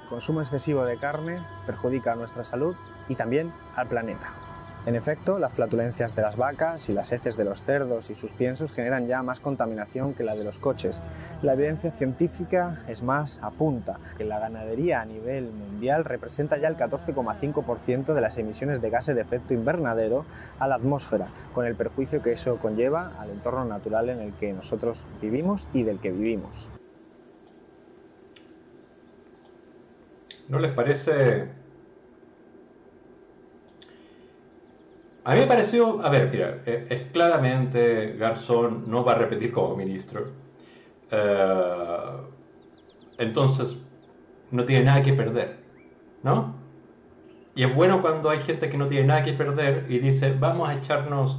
C: El consumo excesivo de carne perjudica a nuestra salud y también al planeta. En efecto, las flatulencias de las vacas y las heces de los cerdos y sus piensos generan ya más contaminación que la de los coches. La evidencia científica es más apunta que la ganadería a nivel mundial representa ya el 14,5% de las emisiones de gases de efecto invernadero a la atmósfera, con el perjuicio que eso conlleva al entorno natural en el que nosotros vivimos y del que vivimos.
A: ¿No les parece A mí me pareció, a ver, mira, eh, es, claramente Garzón no va a repetir como ministro. Eh, entonces, no tiene nada que perder, ¿no? Y es bueno cuando hay gente que no tiene nada que perder y dice, vamos a echarnos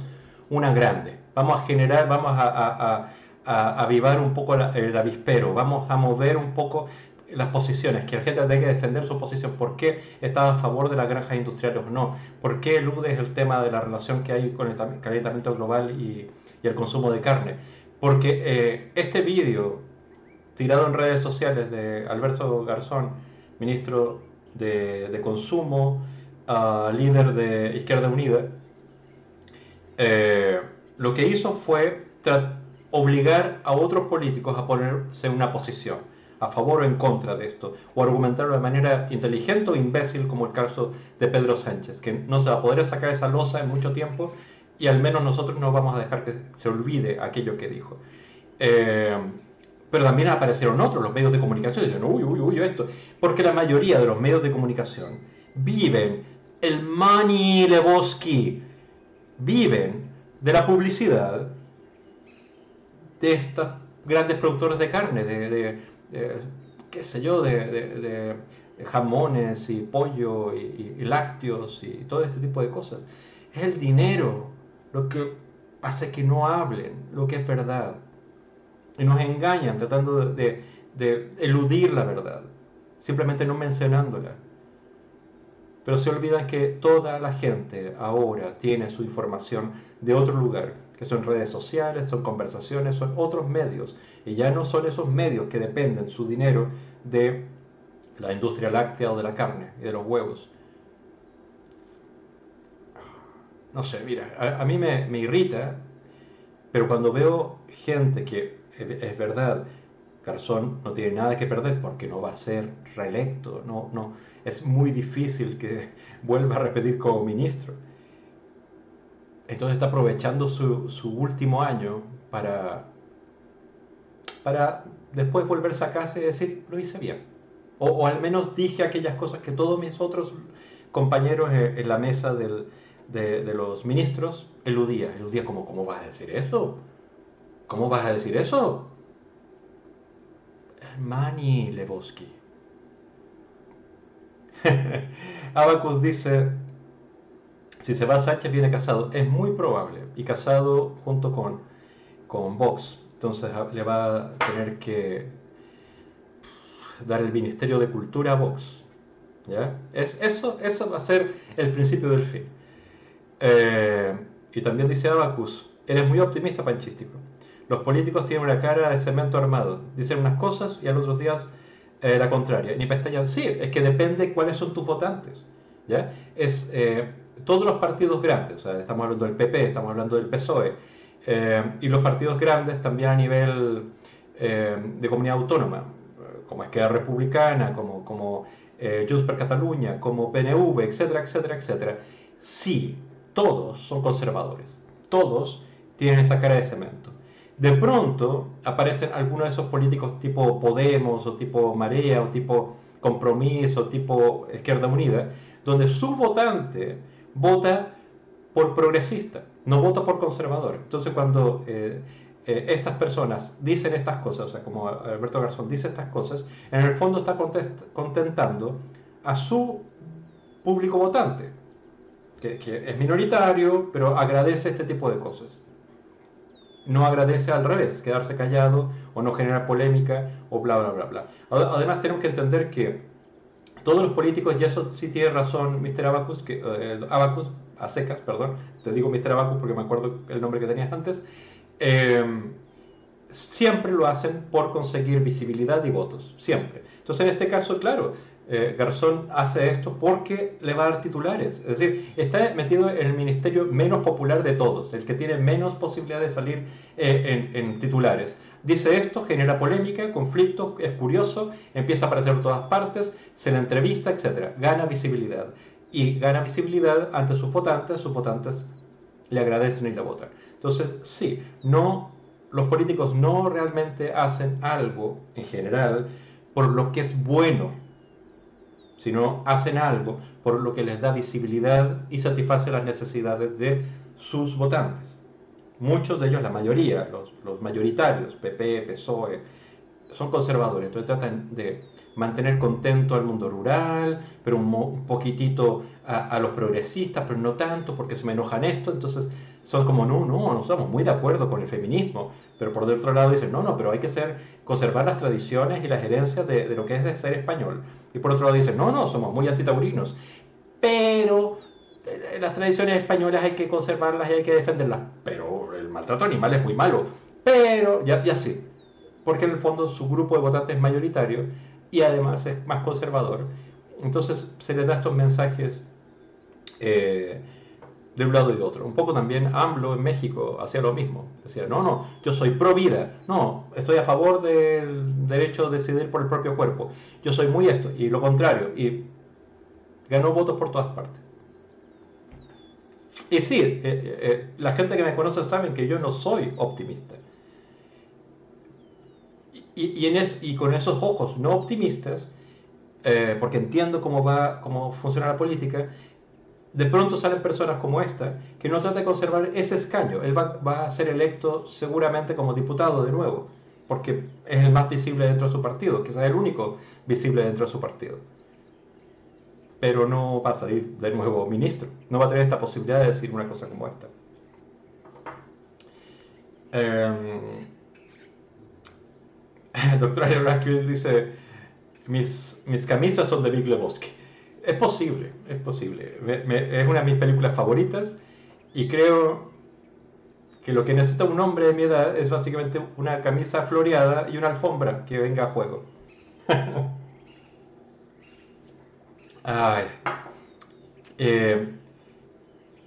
A: una grande, vamos a generar, vamos a, avivar un poco el avispero, vamos a mover un poco las posiciones, que gente tenga que defender su posición, por qué está a favor de las granjas industriales o no, por qué eludes el tema de la relación que hay con el calentamiento global y, el consumo de carne. Porque eh, este vídeo tirado en redes sociales de Alberto Garzón, ministro de, Consumo, líder de Izquierda Unida, eh, lo que hizo fue obligar a otros políticos a ponerse en una posición a favor o en contra de esto, o argumentarlo de manera inteligente o imbécil, como el caso de Pedro Sánchez, que no se va a poder sacar esa losa en mucho tiempo y al menos nosotros no vamos a dejar que se olvide aquello que dijo. Eh, pero también aparecieron otros, los medios de comunicación, dicen, uy, uy, uy, esto, porque la mayoría de los medios de comunicación viven el money Lebowski, viven de la publicidad de estos grandes productores de carne, de, qué sé yo, de, jamones y pollo y, lácteos y todo este tipo de cosas. Es el dinero lo que hace que no hablen lo que es verdad. Y nos engañan tratando de, eludir la verdad, simplemente no mencionándola. Pero se olvidan que toda la gente ahora tiene su información de otro lugar, son redes sociales, son conversaciones, son otros medios y ya no son esos medios que dependen su dinero de la industria láctea o de la carne y de los huevos. No sé, mira, a, mí me, irrita, pero cuando veo gente que es, verdad, Garzón no tiene nada que perder porque no va a ser reelecto, no, no, es muy difícil que *laughs* vuelva a repetir como ministro. Entonces está aprovechando su, su último año para, para después volverse a casa y decir, lo hice bien. O, al menos dije aquellas cosas que todos mis otros compañeros en la mesa de, los ministros eludían. Eludía como, ¿cómo vas a decir eso? ¿Cómo vas a decir eso? Mani Lebowski. *laughs* Abacus dice, si se va Sánchez viene casado. Es muy probable. Y casado junto con, con Vox. Entonces ah, le va a tener que dar el Ministerio de Cultura a Vox. ¿Ya? Es, eso, eso va a ser el principio del fin. Eh, y también dice Abacus, eres muy optimista panchístico. Los políticos tienen una cara de cemento armado. Dicen unas cosas y al otro días eh, la contraria. Ni pestallan. Sí, es que depende cuáles son tus votantes. ¿ya? Es eh, todos los partidos grandes. estamos hablando del PP, estamos hablando del PSOE. Eh, y los partidos grandes también a nivel de comunidad autónoma, como Esquerra Republicana, como, como Junts per Cataluña, como PNV, etcétera, etcétera, etcétera. Sí, todos son conservadores. Todos tienen esa cara de cemento de pronto aparecen algunos de esos políticos tipo Podemos o tipo Marea o tipo Compromiso, o tipo Izquierda Unida, donde su votante vota por progresista, no vota por conservador. Entonces cuando eh, eh, estas personas dicen estas cosas, o sea, como Alberto Garzón dice estas cosas, en el fondo está contentando a su público votante, que es minoritario, pero agradece este tipo de cosas no agradece al revés, quedarse callado o no generar polémica o bla, bla, bla, bla. Además tenemos que entender que todos los políticos, y eso sí tiene razón Mr. Abacus, que, eh, Abacus, a secas, perdón, te digo Mr. Abacus porque me acuerdo el nombre que tenías antes, eh, siempre lo hacen por conseguir visibilidad y votos, siempre. Entonces en este caso, claro, eh, Garzón hace esto porque le va a dar titulares. Es decir, está metido en el ministerio menos popular de todos, el que tiene menos posibilidad de salir eh, en, titulares. Dice esto, genera polémica, conflicto, es curioso, empieza a aparecer por todas partes, se le entrevista, etc. Gana visibilidad. Y gana visibilidad ante sus votantes, sus votantes le agradecen y le votan. Entonces, sí, no, los políticos no realmente hacen algo en general por lo que es bueno sino hacen algo por lo que les da visibilidad y satisface las necesidades de sus votantes. Muchos de ellos, la mayoría, los, mayoritarios, PP, PSOE, son conservadores, entonces tratan de mantener contento al mundo rural, pero un, poquitito a, los progresistas, pero no tanto porque se me enojan esto, entonces son como, no, no, no estamos muy de acuerdo con el feminismo, pero por otro lado dicen, no, no, pero hay que ser, conservar las tradiciones y las herencias de, de lo que es ser español. Y por otro lado dicen, no, no, somos muy antitaurinos, pero eh, las tradiciones españolas hay que conservarlas y hay que defenderlas. Pero maltrato animal es muy malo. Pero, ya, sí, porque en el fondo su grupo de votantes es mayoritario y además es más conservador. Entonces se les da estos mensajes eh, de un lado y de otro. Un poco también AMLO en México hacía lo mismo. Decía, no, no, yo soy pro vida. No, estoy a favor del derecho a decidir por el propio cuerpo. Yo soy muy esto. Y lo contrario. Y ganó votos por todas partes. Y sí, eh, eh, eh, la gente que me conoce sabe que yo no soy optimista. Y, con esos ojos no optimistas, porque entiendo cómo va, cómo funciona la política, de pronto salen personas como esta que no trata de conservar ese escaño. Él va, a ser electo seguramente como diputado de nuevo, porque es el más visible dentro de su partido, quizás el único visible dentro de su partido. Pero no va a salir de nuevo ministro, no va a tener esta posibilidad de decir una cosa como esta. Eh, *laughs* el doctor dice, mis, mis camisas son de Big Lebowski. Es posible, es posible. es una de mis películas favoritas y creo que lo que necesita un hombre de mi edad es básicamente una camisa floreada y una alfombra que venga a juego. *laughs* Eh,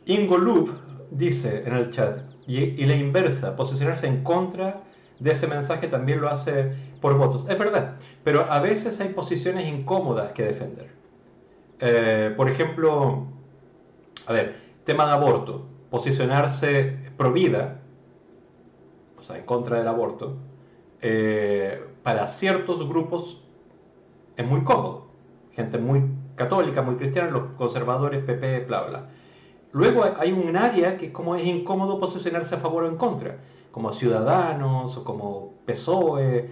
A: Ingo Lub dice en el chat, y, la inversa, posicionarse en contra de ese mensaje también lo hace por votos. Es verdad, pero a veces hay posiciones incómodas que defender. Eh, por ejemplo, a ver, tema de aborto, posicionarse pro vida, sea, en contra del aborto, eh, para ciertos grupos es muy cómodo. Gente muy católica, muy cristiana, los conservadores, PP, bla, bla. Luego hay un área que como es incómodo posicionarse a favor o en contra, como Ciudadanos o como PSOE.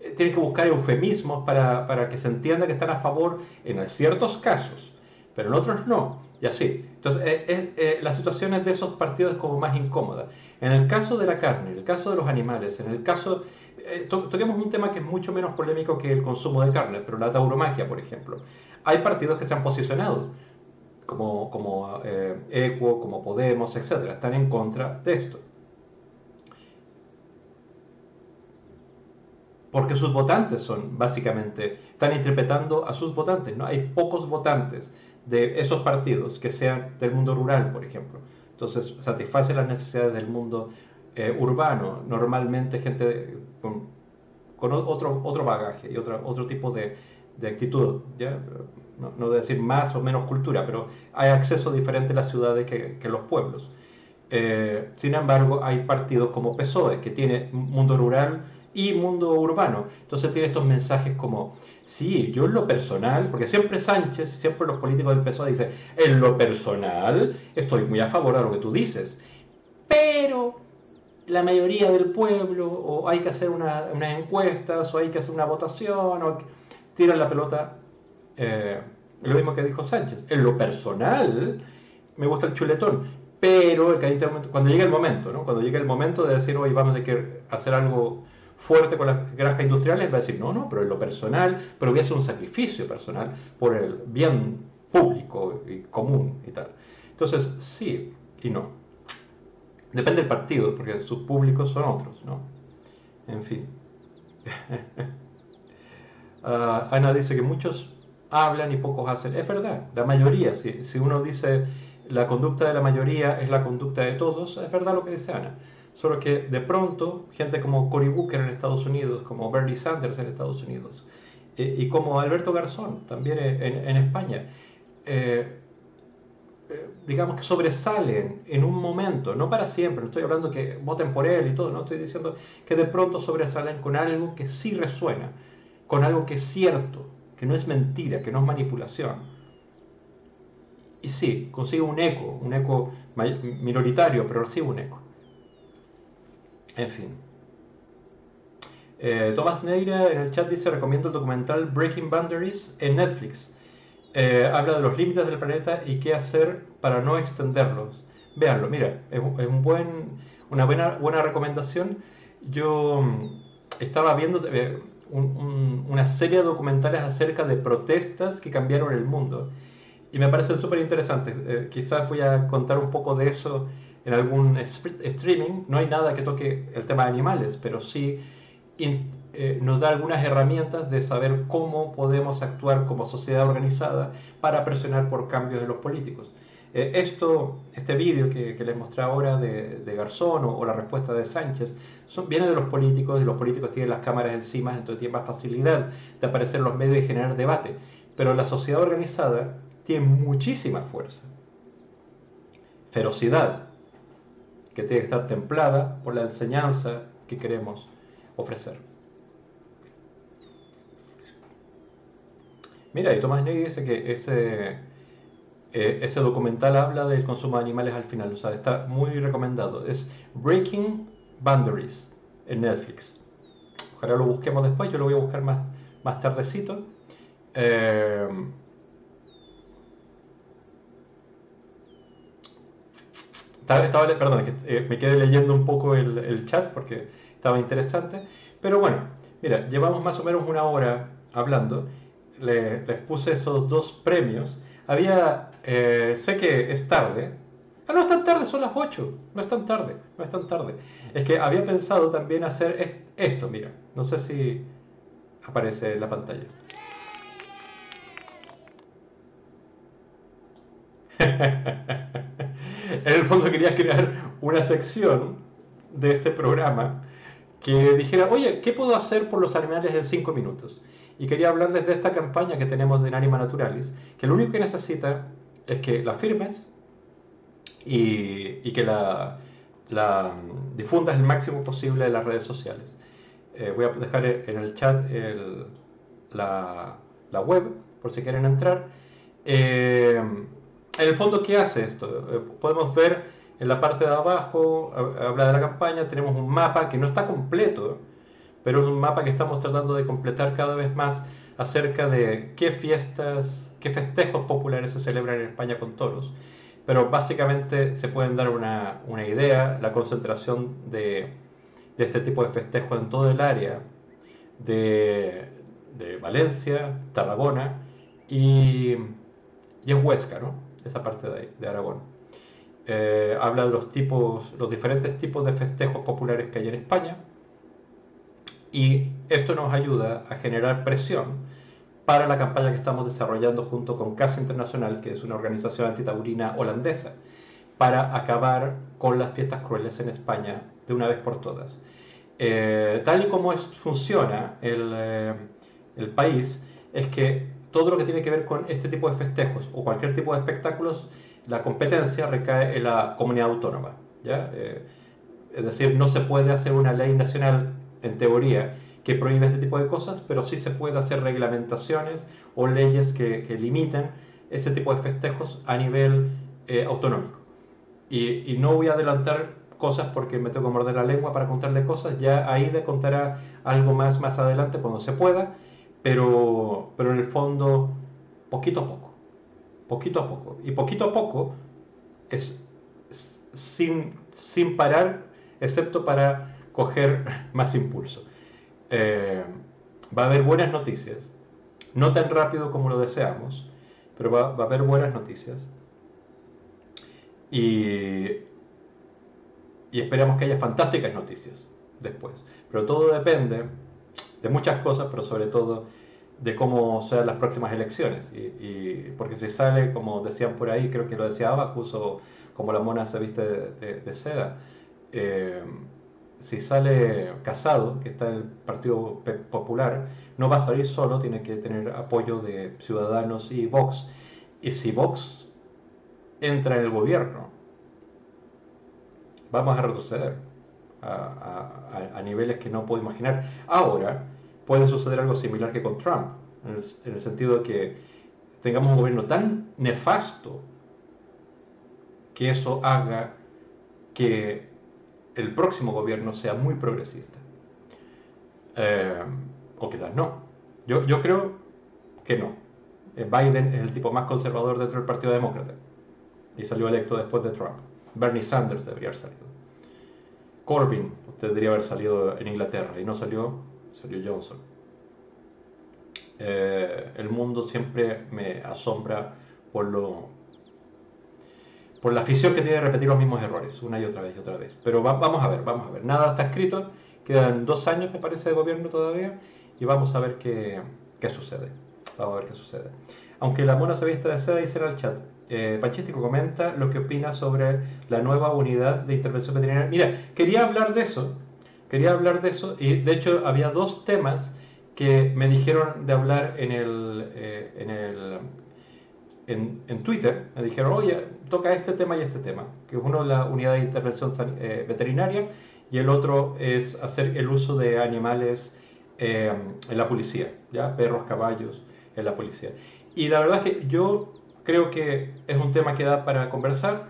A: Eh, tienen que buscar eufemismos para, para que se entienda que están a favor en ciertos casos, pero en otros no. Y así. Entonces, eh, eh, las situaciones de esos partidos es como más incómoda. En el caso de la carne, en el caso de los animales, en el caso... toquemos un tema que es mucho menos polémico que el consumo de carne, pero la tauromaquia, por ejemplo. Hay partidos que se han posicionado como, como eh, Equo, como Podemos, etcétera, están en contra de esto. Porque sus votantes son, básicamente, están interpretando a sus votantes, ¿no? Hay pocos votantes de esos partidos que sean del mundo rural, por ejemplo. Entonces, satisface las necesidades del mundo eh, urbano, normalmente gente con, con, otro, otro bagaje y otro, otro tipo de, de actitud, ¿ya? no, decir más o menos cultura, pero hay acceso diferente a las ciudades que, que los pueblos. Eh, sin embargo, hay partidos como PSOE, que tiene mundo rural y mundo urbano. Entonces tiene estos mensajes como, sí, yo en lo personal, porque siempre Sánchez, siempre los políticos del PSOE dicen, en lo personal estoy muy a favor de lo que tú dices, pero la mayoría del pueblo, o hay que hacer unas encuestas, o hay que hacer una votación, o tiran la pelota eh, lo mismo que dijo Sánchez. En lo personal, me gusta el chuletón, pero cuando llegue el momento, ¿no? cuando llegue el momento de decir, hoy vamos a hacer algo fuerte con las granjas industriales, va a decir, no, no, pero en lo personal, pero voy a hacer un sacrificio personal por el bien público y común y tal. Entonces, sí y no. Depende del partido, porque sus públicos son otros, ¿no? En fin. *laughs* Ah, Ana dice que muchos hablan y pocos hacen. Es verdad, la mayoría, si, si uno dice la conducta de la mayoría es la conducta de todos, es verdad lo que dice Ana. Solo que de pronto, gente como Cory Booker en Estados Unidos, como Bernie Sanders en Estados Unidos, eh, y como Alberto Garzón también en, España, eh, eh, digamos que sobresalen en un momento, no para siempre, no estoy hablando que voten por él y todo, no estoy diciendo que de pronto sobresalen con algo que sí resuena, con algo que es cierto, que no es mentira, que no es manipulación. Y sí, consigue un eco, un eco minoritario, pero recibe un eco. En fin. Eh, Tomás Neira en el chat dice, recomiendo el documental Breaking Boundaries en Netflix. Eh, habla de los límites del planeta y qué hacer para no extenderlos. Véanlo, mira, es, un buen, una buena, buena recomendación. Yo mm, estaba viendo, eh, una serie de documentales acerca de protestas que cambiaron el mundo. Y me parecen súper interesantes. Eh, quizás voy a contar un poco de eso en algún streaming. No hay nada que toque el tema de animales, pero sí eh, nos da algunas herramientas de saber cómo podemos actuar como sociedad organizada para presionar por cambios de los políticos. Eh, esto, este vídeo que, les mostré ahora de, Garzón o, la respuesta de Sánchez son, viene de los políticos y los políticos tienen las cámaras encima, entonces tienen más facilidad de aparecer en los medios y generar debate. Pero la sociedad organizada tiene muchísima fuerza, ferocidad, que tiene que estar templada por la enseñanza que queremos ofrecer. Mira, y Tomás Negri dice que ese eh, ese documental habla del consumo de animales al final, o sea, está muy recomendado. Es Breaking Boundaries en Netflix. Ojalá lo busquemos después, yo lo voy a buscar más, más tardecito. Eh, estaba, perdón, eh, me quedé leyendo un poco el, chat porque estaba interesante. Pero bueno, mira, llevamos más o menos una hora hablando. les puse esos dos premios. Había eh, sé que es tarde. Ah, no es tan tarde, son las 8. No es tan tarde, no es tan tarde. Es que había pensado también hacer esto, mira. No sé si aparece en la pantalla. *laughs* en el fondo quería crear una sección de este programa que dijera, oye, ¿qué puedo hacer por los animales en 5 minutos? Y quería hablarles de esta campaña que tenemos de Inanima Naturalis, que lo único que necesita es que la firmes y, que la la difundas el máximo posible en las redes sociales. Eh, voy a dejar en el chat la, web por si quieren entrar. Eh, en el fondo, ¿qué hace esto? Eh, podemos ver en la parte de abajo, habla de la campaña, tenemos un mapa que no está completo, pero es un mapa que estamos tratando de completar cada vez más acerca de qué fiestas, qué festejos populares se celebran en España con toros. Pero básicamente se pueden dar una, una idea, la concentración de, de, este tipo de festejos en todo el área de, de Valencia, Tarragona y, y, en Huesca, ¿no? esa parte de, de Aragón. Eh, habla de los tipos, los diferentes tipos de festejos populares que hay en España y esto nos ayuda a generar presión para la campaña que estamos desarrollando junto con Casa Internacional, que es una organización antitaurina holandesa, para acabar con las fiestas crueles en España de una vez por todas. Eh, tal y como funciona el, eh, el, país, es que todo lo que tiene que ver con este tipo de festejos o cualquier tipo de espectáculos, la competencia recae en la comunidad autónoma. ¿ya? Eh, es decir, no se puede hacer una ley nacional, en teoría, que prohíbe este tipo de cosas, pero sí se puede hacer reglamentaciones o leyes que, que limiten ese tipo de festejos a nivel eh, autonómico. Y, no voy a adelantar cosas porque me tengo que morder la lengua para contarle cosas, ya ahí le contará algo más más adelante cuando se pueda, pero, pero en el fondo, poquito a poco, poquito a poco. Y poquito a poco es sin, sin parar, excepto para coger *laughs* más impulso. Eh, va a haber buenas noticias. No tan rápido como lo deseamos, pero va, a haber buenas noticias. Y, y esperamos que haya fantásticas noticias después. Pero todo depende de muchas cosas, pero sobre todo de cómo sean las próximas elecciones. Y, porque si sale, como decían por ahí, creo que lo decía Abacus, o como la mona se viste de, seda, eh, si sale Casado, que está en el Partido Popular, no va a salir solo, tiene que tener apoyo de Ciudadanos y Vox. Y si Vox entra en el gobierno, vamos a retroceder a, niveles que no puedo imaginar. Ahora puede suceder algo similar que con Trump, en el, en el sentido de que tengamos un gobierno tan nefasto que eso haga que el próximo gobierno sea muy progresista. Eh, o quizás no. Yo, yo creo que no. Eh, Biden es el tipo más conservador dentro del Partido Demócrata y salió electo después de Trump. Bernie Sanders debería haber salido. Corbyn debería haber salido en Inglaterra y no salió, salió Johnson. Eh, el mundo siempre me asombra por lo por la afición que tiene de repetir los mismos errores una y otra vez y otra vez. Pero vamos a ver, vamos a ver. Nada está escrito, quedan dos años me parece de gobierno todavía y vamos a ver qué, qué sucede. Vamos a ver qué sucede. Aunque la mona se vista de seda, dice en el chat. Eh, Pachístico comenta lo que opina sobre la nueva unidad de intervención veterinaria. Mira, quería hablar de eso, quería hablar de eso, y de hecho había dos temas que me dijeron de hablar en el, eh, en el en, Twitter, me dijeron, oye, toca este tema y este tema, que uno es la unidad de intervención eh, veterinaria y el otro es hacer el uso de animales eh, en la policía, ¿ya? perros, caballos en la policía. Y la verdad es que yo creo que es un tema que da para conversar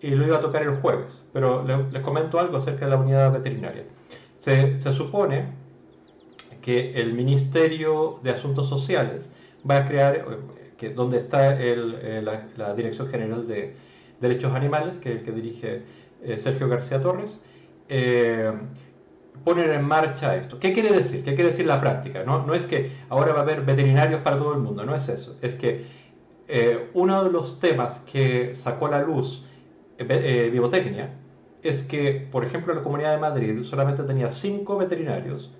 A: y lo iba a tocar el jueves, pero les, comento algo acerca de la unidad veterinaria. Se, se supone que el Ministerio de Asuntos Sociales va a crear donde está eh, la, Dirección General de Derechos Animales, que es el que dirige eh, Sergio García Torres, eh, poner en marcha esto. ¿Qué quiere decir? ¿Qué quiere decir la práctica? No, no es que ahora va a haber veterinarios para todo el mundo, no es eso. Es que uno de los temas que sacó a la luz Biotecnia es que, por ejemplo, la Comunidad de Madrid solamente tenía cinco veterinarios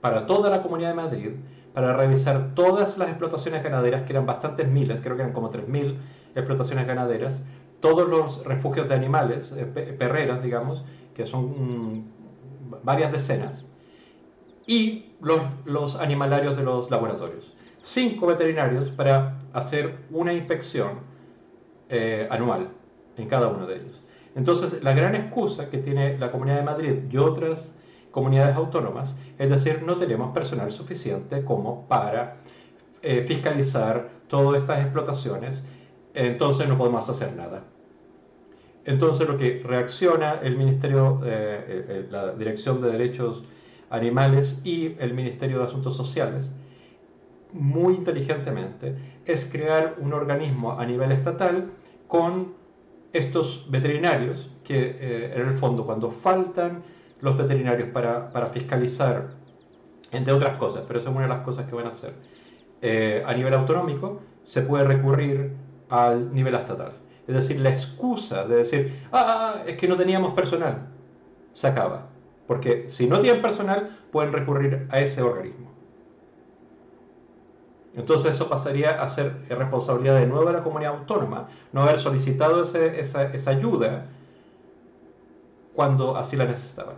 A: para toda la Comunidad de Madrid, para revisar todas las explotaciones ganaderas, que eran bastantes miles, creo que eran como 3.000 explotaciones ganaderas, todos los refugios de animales, eh, perreras, digamos, que son mm, varias decenas, y los, animalarios de los laboratorios. Cinco veterinarios para hacer una inspección eh, anual en cada uno de ellos. Entonces, la gran excusa que tiene la Comunidad de Madrid y otras comunidades autónomas es decir, no tenemos personal suficiente como para eh, fiscalizar todas estas explotaciones, entonces no podemos hacer nada. Entonces lo que reacciona el Ministerio, eh, la Dirección de Derechos Animales y el Ministerio de Asuntos Sociales, muy inteligentemente, es crear un organismo a nivel estatal con estos veterinarios que eh, en el fondo cuando faltan los veterinarios para, para, fiscalizar, entre otras cosas, pero esa es una de las cosas que van a hacer, eh, a nivel autonómico, se puede recurrir al nivel estatal. Es decir, la excusa de decir, ah, es que no teníamos personal, se acaba. Porque si no tienen personal, pueden recurrir a ese organismo. Entonces eso pasaría a ser responsabilidad de nuevo de la comunidad autónoma, no haber solicitado esa, ayuda cuando así la necesitaban.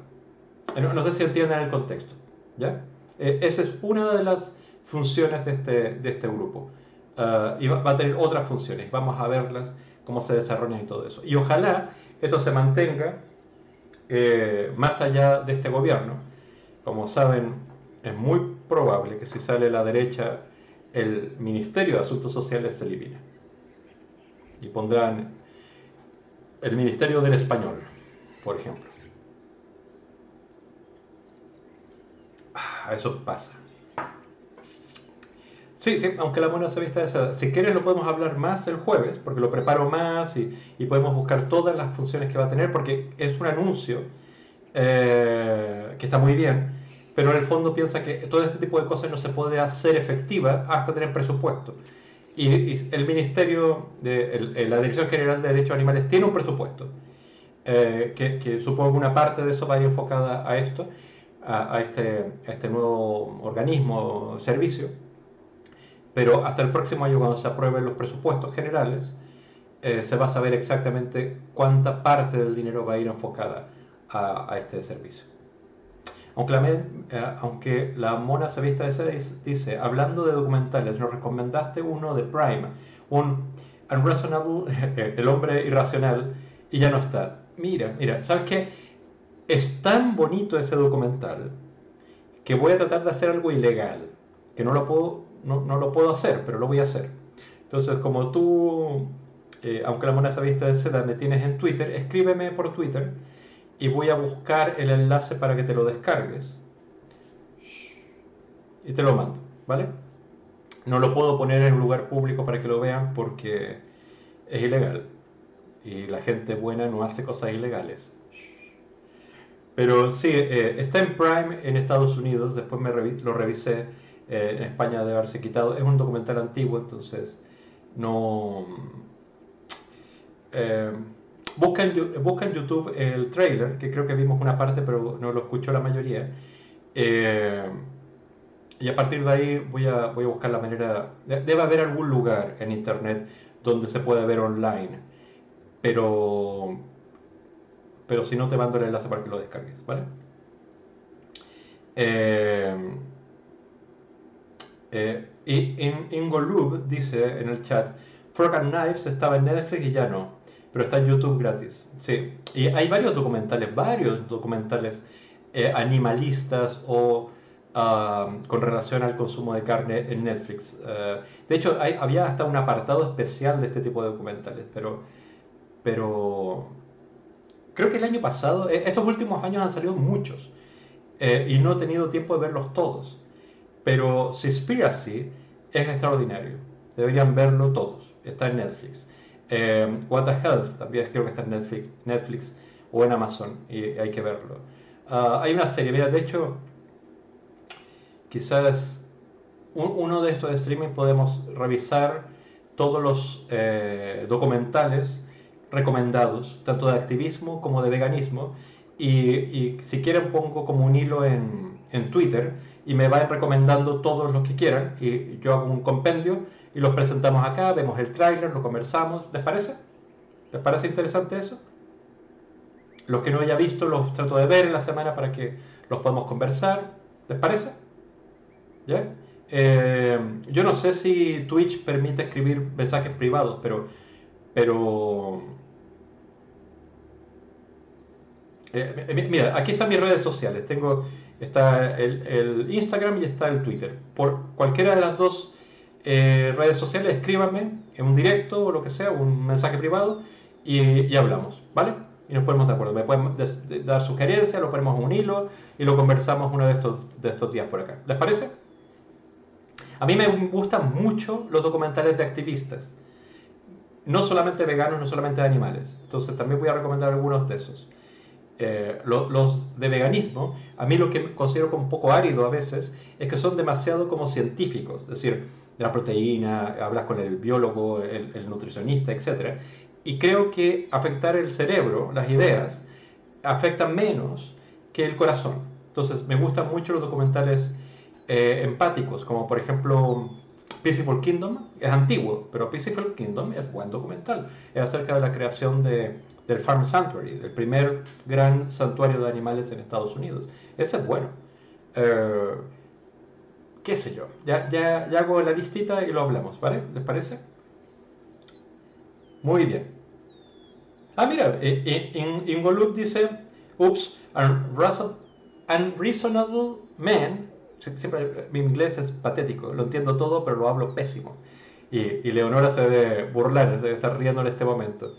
A: Eh, no, sé si entienden el contexto. ¿ya? Eh, esa es una de las funciones de este, de este grupo. Ah, y va, a tener otras funciones. Vamos a verlas, cómo se desarrollan y todo eso. Y ojalá esto se mantenga eh, más allá de este gobierno. Como saben, es muy probable que si sale la derecha, el Ministerio de Asuntos Sociales se elimine. Y pondrán el Ministerio del Español, por ejemplo. Ah, eso pasa. Sí, sí, aunque la mona se vista esa. Si quieres lo podemos hablar más el jueves, porque lo preparo más y, podemos buscar todas las funciones que va a tener, porque es un anuncio eh, que está muy bien, pero en el fondo piensa que todo este tipo de cosas no se puede hacer efectiva hasta tener presupuesto. Y, el Ministerio, de la Dirección General de Derechos Animales tiene un presupuesto, eh, que, supongo que una parte de eso va a ir enfocada a esto, a, este, a este nuevo organismo, servicio pero hasta el próximo año, cuando se aprueben los presupuestos generales, eh, se va a saber exactamente cuánta parte del dinero va a ir enfocada a, este servicio. Aunque la, eh, aunque la mona se vista ese dice, hablando de documentales, nos recomendaste uno de Prime, un Unreasonable, *laughs* el hombre irracional, y ya no está. Mira, mira, ¿sabes qué? Es tan bonito ese documental que voy a tratar de hacer algo ilegal, que no lo puedo no, no, lo puedo hacer, pero lo voy a hacer. Entonces, como tú, eh, aunque la moneda vista de seda me tienes en Twitter, escríbeme por Twitter y voy a buscar el enlace para que te lo descargues. Y te lo mando, ¿vale? No lo puedo poner en un lugar público para que lo vean porque es ilegal. Y la gente buena no hace cosas ilegales. Pero sí, eh, está en Prime en Estados Unidos, después me lo revisé eh, en España debe haberse quitado. Es un documental antiguo, entonces no... Eh, busca, en, YouTube el trailer, que creo que vimos una parte, pero no lo escuchó la mayoría. Eh, y a partir de ahí voy a, voy a buscar la manera... Debe haber algún lugar en Internet donde se pueda ver online. Pero... Pero si no, te mando el enlace para que lo descargues, ¿vale? Eh, eh, y Ingolub dice en el chat, Fork and Knives estaba en Netflix y ya no, pero está en YouTube gratis. Sí, y hay varios documentales, varios documentales eh, animalistas o ah, con relación al consumo de carne en Netflix. Eh, de hecho, había hasta un apartado especial de este tipo de documentales, pero, pero creo que el año pasado, estos últimos años han salido muchos y no he tenido tiempo de verlos todos. Pero Seaspiracy es extraordinario. Deberían verlo todos. Está en Netflix. Eh, What the Health también creo que está en Netflix, Netflix o en Amazon y hay que verlo. Ah, hay una serie, mira, de hecho, quizás uno de estos streaming podemos revisar todos los eh, documentales recomendados, tanto de activismo como de veganismo. Y, si quieren pongo como un hilo en, en Twitter y me van recomendando todos los que quieran y yo hago un compendio y los presentamos acá, vemos el tráiler, lo conversamos. ¿Les parece? ¿Les parece interesante eso? Los que no haya visto los trato de ver en la semana para que los podamos conversar. ¿Les parece? ¿Ya? Eh, yo no sé si Twitch permite escribir mensajes privados, pero, pero Eh, mira, aquí están mis redes sociales. Tengo está el, Instagram y está el Twitter. Por cualquiera de las dos eh, redes sociales, escríbanme en un directo o lo que sea, un mensaje privado y, hablamos, ¿vale? Y nos ponemos de acuerdo. Me pueden dar sugerencias, lo ponemos en un hilo y lo conversamos uno de estos, de estos días por acá. ¿Les parece? A mí me gustan mucho los documentales de activistas. No solamente veganos, no solamente de animales. Entonces también voy a recomendar algunos de esos. Eh, los de veganismo, a mí lo que considero como un poco árido a veces es que son demasiado como científicos, es decir, de la proteína, hablas con el biólogo, el, nutricionista, etc. Y creo que afectar el cerebro, las ideas, afectan menos que el corazón. Entonces, me gustan mucho los documentales eh, empáticos, como por ejemplo Peaceful Kingdom, es antiguo, pero Peaceful Kingdom es buen documental. Es acerca de la creación de, del Farm Sanctuary, el primer gran santuario de animales en Estados Unidos. Ese es bueno. Eh, ¿Qué sé yo? Ya, ya, hago la listita y lo hablamos, ¿vale? ¿Les parece? Muy bien. Ah, mira, eh, eh, Ingolup dice, ups, unreasonable man. Siempre, mi inglés es patético, lo entiendo todo, pero lo hablo pésimo. Y, y Leonora se debe burlar, debe estar riendo en este momento.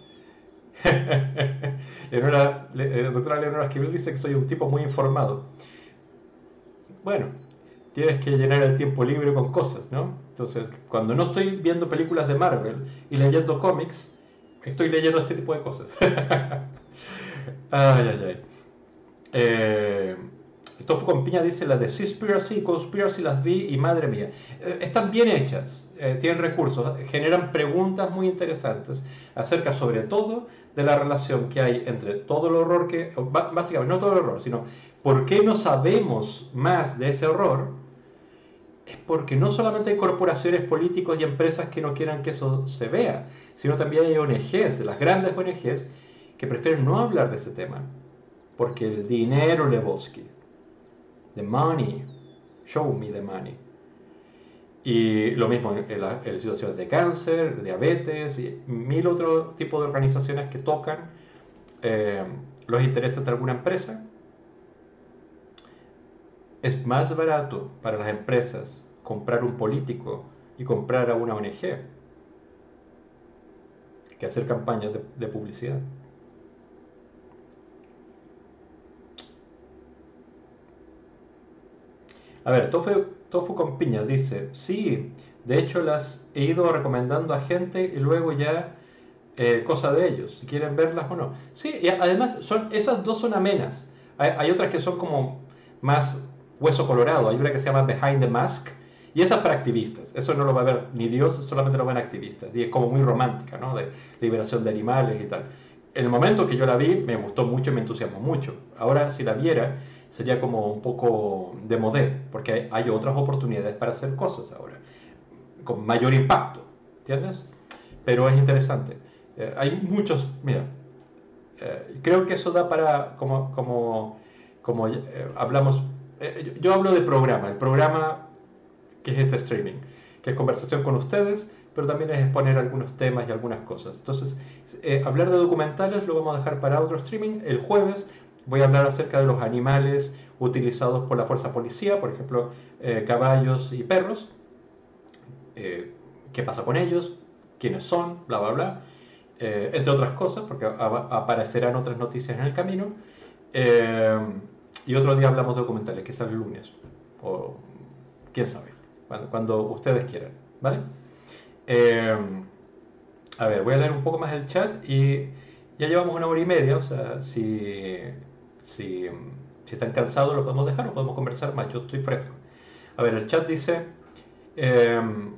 A: *laughs* Leonora, eh, doctora Leonora Esquivel dice que soy un tipo muy informado. Bueno, tienes que llenar el tiempo libre con cosas, ¿no? Entonces, cuando no estoy viendo películas de Marvel y leyendo cómics, estoy leyendo este tipo de cosas. *laughs* ay, ay, ay. Eh, con Piña dice, la de Conspiracy, Conspiracy las vi y madre mía. Eh, están bien hechas, tienen recursos, generan preguntas muy interesantes acerca sobre todo de la relación que hay entre todo el horror que, básicamente no todo el horror, sino por qué no sabemos más de ese horror, es porque no solamente hay corporaciones políticos y empresas que no quieran que eso se vea, sino también hay ONGs, las grandes ONGs, que prefieren no hablar de ese tema, porque el dinero le bosque. The money, show me the money. Y lo mismo en, las situaciones de cáncer, diabetes y mil otros tipos de organizaciones que tocan eh, los intereses de alguna empresa. Es más barato para las empresas comprar un político y comprar a una ONG que hacer campañas de publicidad. A ver, tofu, tofu con piña dice, sí, de hecho las he ido recomendando a gente y luego ya eh, cosa de ellos, si quieren verlas o no. Sí, y además son, esas dos son amenas. Hay, otras que son como más hueso colorado, hay una que se llama Behind the Mask y esa es para activistas. Eso no lo va a ver ni Dios, solamente lo ven activistas. Y es como muy romántica, ¿no? De liberación de animales y tal. En el momento que yo la vi, me gustó mucho y me entusiasmó mucho. Ahora, si la viera, sería como un poco de modé, porque hay otras oportunidades para hacer cosas ahora, con mayor impacto, ¿entiendes? Pero es interesante. Eh, hay muchos, mira, eh, creo que eso da para, como, como, como eh, hablamos, yo hablo de programa, el programa que es este streaming, que es conversación con ustedes, pero también es exponer algunos temas y algunas cosas. Entonces, hablar de documentales lo vamos a dejar para otro streaming. El jueves voy a hablar acerca de los animales utilizados por la fuerza policía, por ejemplo, eh, caballos y perros. Eh, ¿Qué pasa con ellos? ¿Quiénes son? Bla, bla, bla. Eh, entre otras cosas, porque aparecerán otras noticias en el camino. y otro día hablamos de documentales, quizás el lunes. O quién sabe, cuando ustedes quieran. ¿Vale? a ver, voy a leer un poco más el chat y ya llevamos una hora y media, o sea, si si, están cansados lo podemos dejar o podemos conversar más. Yo estoy fresco. A ver, el chat dice... Em,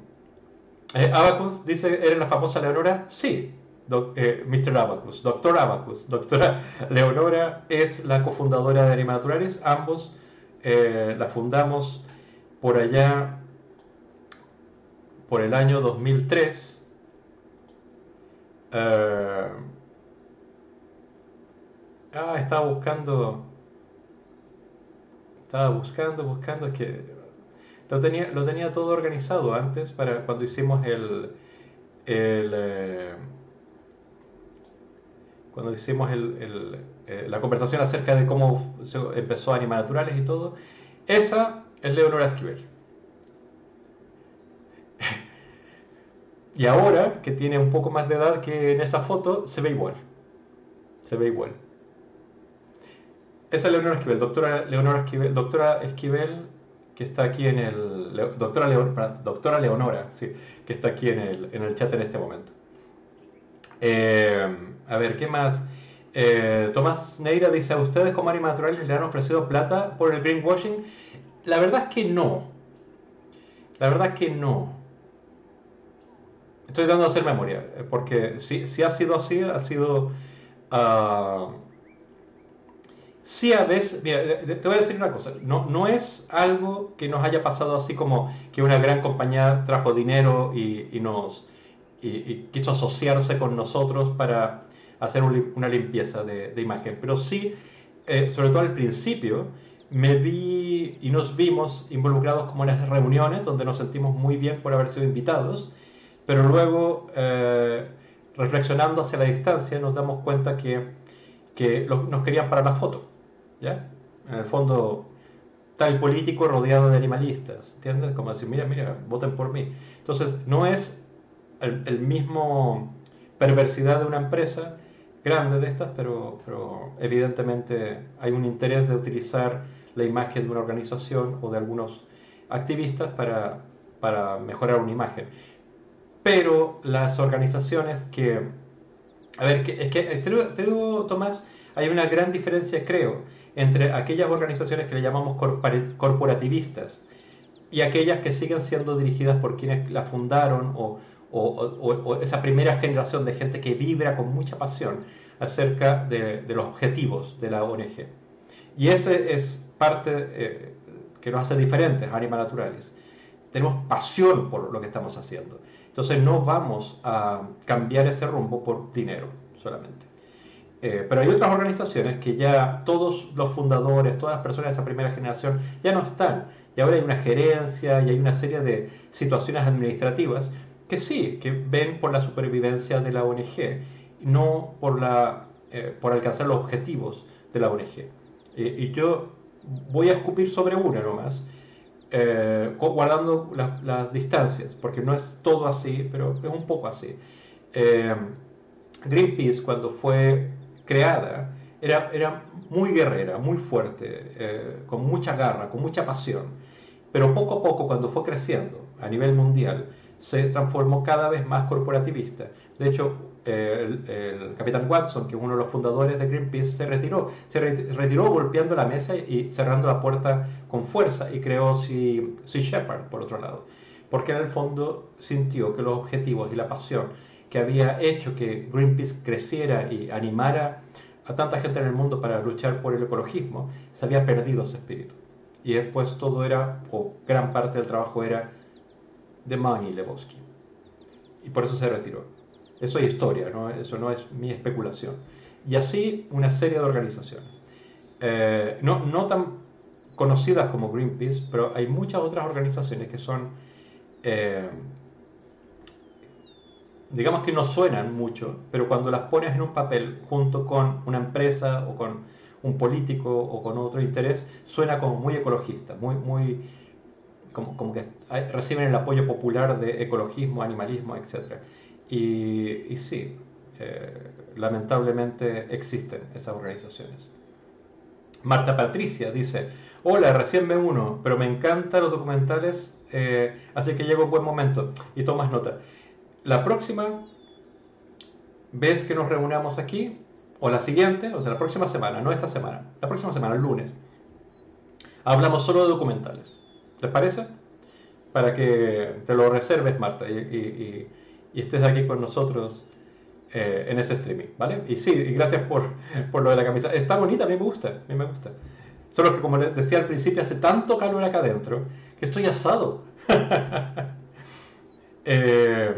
A: eh, Abacus dice, ¿eres la famosa Leonora? Sí, eh, Mr. Abacus, Doctor Abacus. Doctora *laughs* Leonora es la cofundadora de Animaturales. Ambos eh, la fundamos por allá, por el año 2003. Eh, Ah, estaba buscando. Estaba buscando, buscando. Es que lo tenía, lo tenía todo organizado antes para cuando hicimos el. el eh, cuando hicimos el, eh, la conversación acerca de cómo se empezó Animales Naturales y todo, esa es Leonora Esquivel. *laughs* y ahora, que tiene un poco más de edad que en esa foto, se ve igual. Se ve igual. Esa es Leonora Esquivel, doctora Leonora Esquivel, doctora Esquivel que está aquí en el... Doctora, doctora Leonora, sí, que está aquí en el, en el chat en este momento. Eh, a ver, ¿qué más? Eh, Tomás Neira dice, ¿a ustedes como naturales le han ofrecido plata por el greenwashing? La verdad es que no. La verdad es que no. Estoy dando a hacer memoria, eh, porque si, si ha sido así, ha sido... Uh, sí a veces, mira, te voy a decir una cosa, no, no es algo que nos haya pasado así como que una gran compañía trajo dinero y, y nos y, quiso asociarse con nosotros para hacer una limpieza de, imagen. Pero sí, eh, sobre todo al principio, me vi y nos vimos involucrados como en las reuniones donde nos sentimos muy bien por haber sido invitados, pero luego, eh, reflexionando hacia la distancia, nos damos cuenta que, que nos querían para la foto. ¿Ya? En el fondo, tal político rodeado de animalistas, ¿entiendes? Como decir, mira, mira, voten por mí. Entonces, no es el, mismo perversidad de una empresa grande de estas, pero, pero evidentemente hay un interés de utilizar la imagen de una organización o de algunos activistas para, para mejorar una imagen. Pero las organizaciones que... A ver, es que te digo, Tomás, hay una gran diferencia, creo, entre aquellas organizaciones que le llamamos corporativistas y aquellas que siguen siendo dirigidas por quienes la fundaron o, esa primera generación de gente que vibra con mucha pasión acerca de, los objetivos de la ONG. Y ese es parte eh, que nos hace diferentes a Animal Naturales. Tenemos pasión por lo que estamos haciendo. Entonces no vamos a cambiar ese rumbo por dinero solamente. Eh, pero hay otras organizaciones que ya todos los fundadores, todas las personas de esa primera generación ya no están. Y ahora hay una gerencia y hay una serie de situaciones administrativas que sí, que ven por la supervivencia de la ONG, no por, la, eh, por alcanzar los objetivos de la ONG. Eh, y yo voy a escupir sobre una nomás, eh, guardando las distancias, porque no es todo así, pero es un poco así. Greenpeace, cuando fue creada, era, era muy guerrera, muy fuerte, con mucha garra, con mucha pasión, pero poco a poco, cuando fue creciendo a nivel mundial, se transformó cada vez más corporativista. De hecho, el, capitán Watson, que es uno de los fundadores de Greenpeace, se retiró. Se retiró golpeando la mesa y cerrando la puerta con fuerza y creó Sea, Shepherd, por otro lado. Porque en el fondo sintió que los objetivos y la pasión que había hecho que Greenpeace creciera y animara a tanta gente en el mundo para luchar por el ecologismo, se había perdido ese espíritu. Y después todo era, o gran parte del trabajo era de Manny Lebowski. Y por eso se retiró. Eso es historia, eso no es mi especulación. Y así una serie de organizaciones. Eh, no, no tan conocidas como Greenpeace, pero hay muchas otras organizaciones que son, eh, digamos que no suenan mucho, pero cuando las pones en un papel junto con una empresa o con un político o con otro interés, suena como muy ecologista, muy, muy, como, que reciben el apoyo popular de ecologismo, animalismo, etc. Y, sí, eh, lamentablemente existen esas organizaciones. Marta Patricia dice, hola, recién me uno, pero me encantan los documentales, eh, así que llegó un buen momento y tomas nota. La próxima vez que nos reunamos aquí, o la siguiente, o sea, la próxima semana, no esta semana, la próxima semana, el lunes, hablamos solo de documentales. ¿Les parece? Para que te lo reserves, Marta, y, estés aquí con nosotros eh, en ese streaming, ¿vale? Y sí, y gracias por, lo de la camisa. Está bonita, a mí me gusta, a mí me gusta. Solo que, como les decía al principio, hace tanto calor acá adentro que estoy asado. *laughs* eh,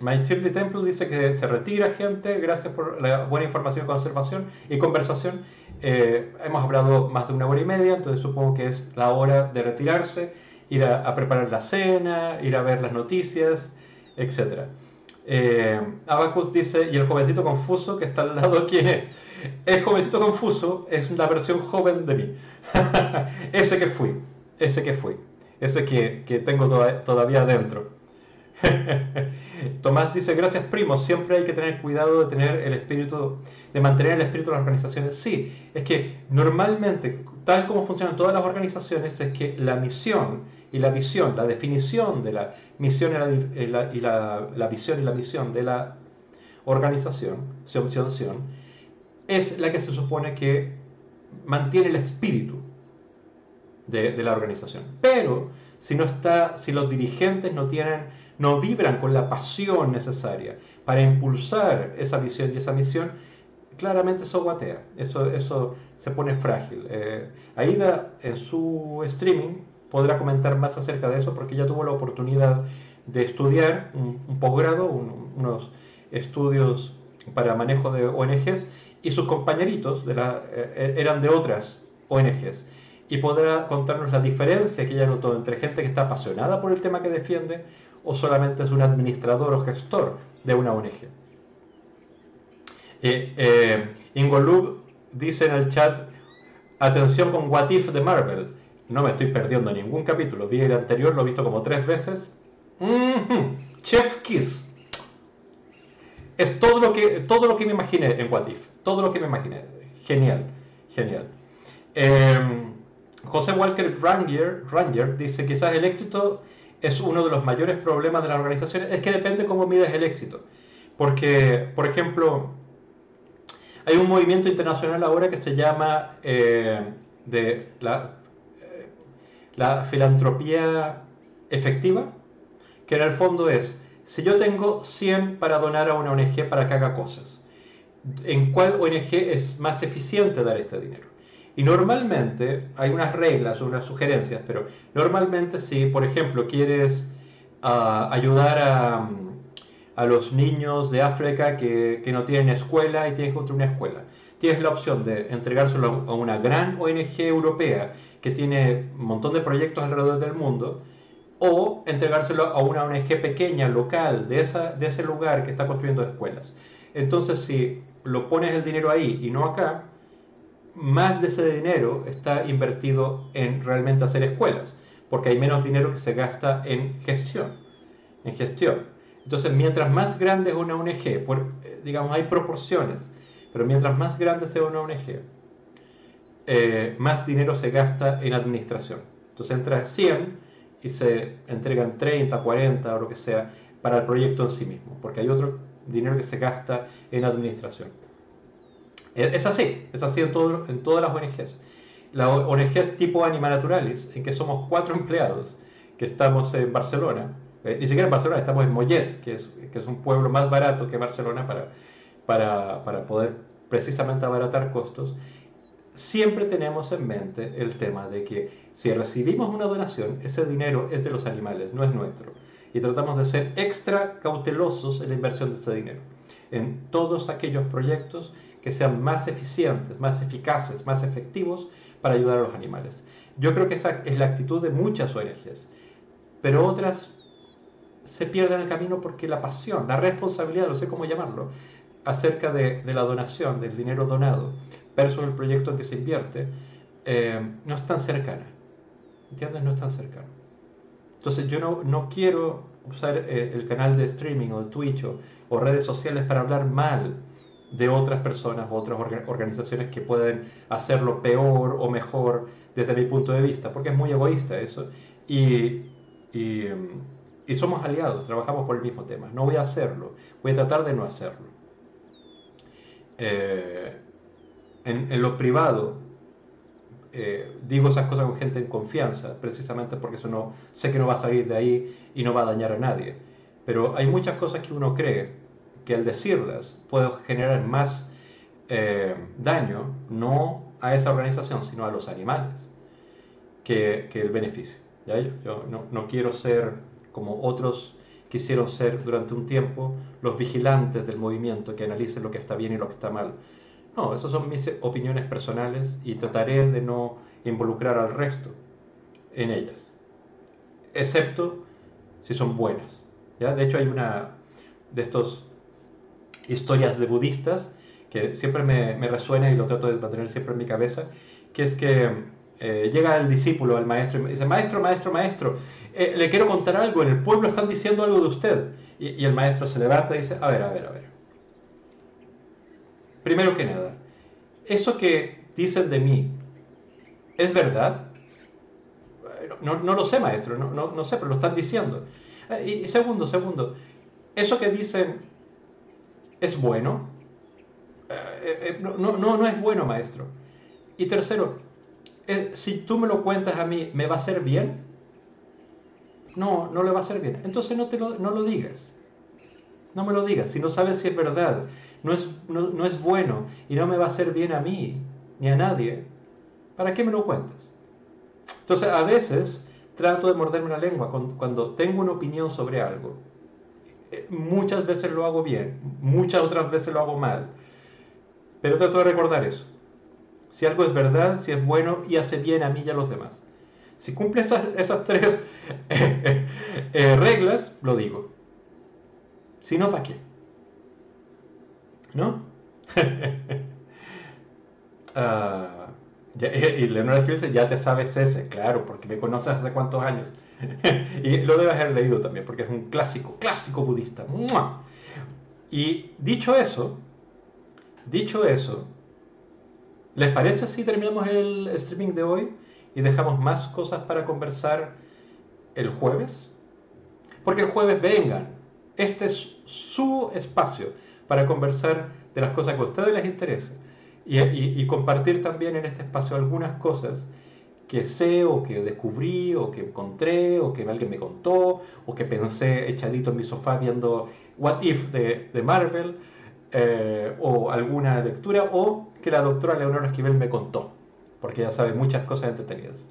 A: My Temple dice que se retira, gente. Gracias por la buena información, conservación y conversación. Eh, hemos hablado más de una hora y media, entonces supongo que es la hora de retirarse, ir a, preparar la cena, ir a ver las noticias, etc. Eh, Abacus dice, ¿y el jovencito confuso que está al lado quién es? Es jovencito confuso, es la versión joven de mí. *laughs* ese que fui, ese que fui, ese que, que tengo todavía adentro. *laughs* Tomás dice, gracias primo, siempre hay que tener cuidado de tener el espíritu, de mantener el espíritu de las organizaciones. Sí, es que normalmente, tal como funcionan todas las organizaciones, es que la misión y la visión, la definición de la misión y la, visión y la misión de la organización, es la que se supone que mantiene el espíritu de, de la organización. Pero si no está, si los dirigentes no tienen no vibran con la pasión necesaria para impulsar esa visión y esa misión, claramente eso guatea, eso, eso se pone frágil. Eh, Aida en su streaming podrá comentar más acerca de eso porque ya tuvo la oportunidad de estudiar un, posgrado, unos estudios para manejo de ONGs y sus compañeritos la, eh, eran de otras ONGs y podrá contarnos la diferencia que ella notó entre gente que está apasionada por el tema que defiende o solamente es un administrador o gestor de una ONG. Eh, eh, dice en el chat, atención con What If de Marvel. No me estoy perdiendo ningún capítulo, vi el anterior, lo he visto como tres veces. Chef Kiss. Es todo lo, que, todo lo que me imaginé en What If. Todo lo que me imaginé. Genial, genial. Eh, José Walker Ranger, Ranger dice, quizás el éxito es uno de los mayores problemas de las organizaciones, es que depende cómo mides el éxito. Porque, por ejemplo, hay un movimiento internacional ahora que se llama eh, de la, eh, la filantropía efectiva, que en el fondo es, si yo tengo 100 para donar a una ONG para que haga cosas, ¿en cuál ONG es más eficiente dar este dinero? Y normalmente hay unas reglas, unas sugerencias, pero normalmente si, por ejemplo, quieres ah, ayudar a, los niños de África que, no tienen escuela y tienes que construir una escuela, tienes la opción de entregárselo a una gran ONG europea que tiene un montón de proyectos alrededor del mundo, o entregárselo a una ONG pequeña, local, de ese lugar que está construyendo escuelas. Entonces, si lo pones el dinero ahí y no acá, más de ese dinero está invertido en realmente hacer escuelas, porque hay menos dinero que se gasta en gestión. En gestión. Entonces, mientras más grande es una ONG, por, eh, digamos, hay proporciones, pero mientras más grande sea una ONG, eh, más dinero se gasta en administración. Entonces entra 100 y se entregan 30, 40 o lo que sea para el proyecto en sí mismo, porque hay otro dinero que se gasta en administración. Es así, es así en, todas las ONGs. La ONG es tipo Anima Naturalis, en que somos cuatro empleados que estamos en Barcelona, eh, ni siquiera en Barcelona, estamos en Mollet, que es, un pueblo más barato que Barcelona para, para poder precisamente abaratar costos. Siempre tenemos en mente el tema de que si recibimos una donación, ese dinero es de los animales, no es nuestro. Y tratamos de ser extra cautelosos en la inversión de ese dinero. En todos aquellos proyectos que sean más eficientes, más eficaces, más efectivos para ayudar a los animales. Yo creo que esa es la actitud de muchas ONGs, pero otras se pierden el camino porque la pasión, la responsabilidad, no sé cómo llamarlo, acerca de, la donación, del dinero donado, versus el proyecto en que se invierte, eh, no es tan cercana. ¿Entiendes? No es tan cercana. Entonces yo no, no quiero usar eh, el canal de streaming o de Twitch o redes sociales para hablar mal de otras personas, otras organizaciones que pueden hacerlo peor o mejor desde mi punto de vista, porque es muy egoísta eso. Y, y, somos aliados, trabajamos por el mismo tema. No voy a hacerlo, voy a tratar de no hacerlo. Eh, en, lo privado, eh, digo esas cosas con gente en confianza, precisamente porque eso no, sé que no va a salir de ahí y no va a dañar a nadie. Pero hay muchas cosas que uno cree que al decirlas puedo generar más eh, daño, no a esa organización, sino a los animales, que, el beneficio. Yo, no, quiero ser como otros quisieron ser durante un tiempo los vigilantes del movimiento que analicen lo que está bien y lo que está mal. No, esas son mis opiniones personales y trataré de no involucrar al resto en ellas, excepto si son buenas. ¿ya? De hecho hay una de estos historias de budistas que siempre me, resuena y lo trato de mantener siempre en mi cabeza, que es que eh, llega el discípulo al maestro y dice, maestro, maestro, maestro, eh, le quiero contar algo, en el pueblo están diciendo algo de usted. Y, y el maestro se levanta y dice, a ver, a ver, a ver. Primero que nada, eso que dicen de mí, ¿es verdad? No, no lo sé, maestro, no, no, no, sé, pero lo están diciendo. Y, y segundo, segundo, eso que dicen es bueno. Eh, no, no, no es bueno, maestro. Y tercero, si tú me lo cuentas a mí, ¿me va a hacer bien? No, no le va a hacer bien. Entonces no, te lo, no lo digas. No me lo digas. Si no sabes si es verdad, no es, no, es bueno y no me va a hacer bien a mí ni a nadie, ¿para qué me lo cuentas? Entonces a veces trato de morderme la lengua cuando tengo una opinión sobre algo. Eh, muchas veces lo hago bien, muchas otras veces lo hago mal. Pero trato de recordar eso si algo es verdad, si es bueno y hace bien a mí y a los demás. Si cumple esas, esas tres *laughs* eh, reglas, lo digo. Si no, ¿para qué? ¿No? *laughs* ya, y Leonardo dice, ya te sabes ese, claro, porque me conoces hace cuántos años. *laughs* y lo debes haber leído también, porque es un clásico, clásico budista. Y dicho eso, dicho eso, ¿Les parece si terminamos el streaming de hoy y dejamos más cosas para conversar el jueves? Porque el jueves vengan. Este es su espacio para conversar de las cosas que a ustedes les interesen y, compartir también en este espacio algunas cosas que sé o que descubrí o que encontré o que alguien me contó o que pensé echadito en mi sofá viendo What If de, de Marvel eh, o alguna lectura o que la doctora Leonora Esquivel me contó, porque ya sabe muchas cosas entretenidas.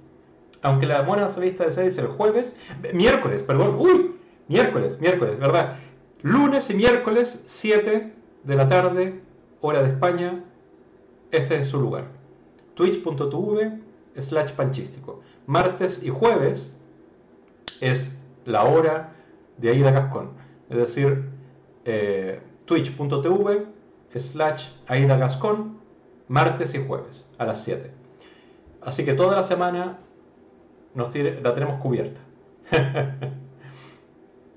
A: Aunque la mona solista de 6 el jueves, miércoles, perdón, uy, miércoles, miércoles, ¿verdad? Lunes y miércoles, 7 de la tarde, hora de España, este es su lugar. Twitch.tv slash panchístico. Martes y jueves es la hora de Aida Gascón. Es decir, eh, twitch.tv slash Aida Gascón martes y jueves a las 7. Así que toda la semana nos la tenemos cubierta. *laughs*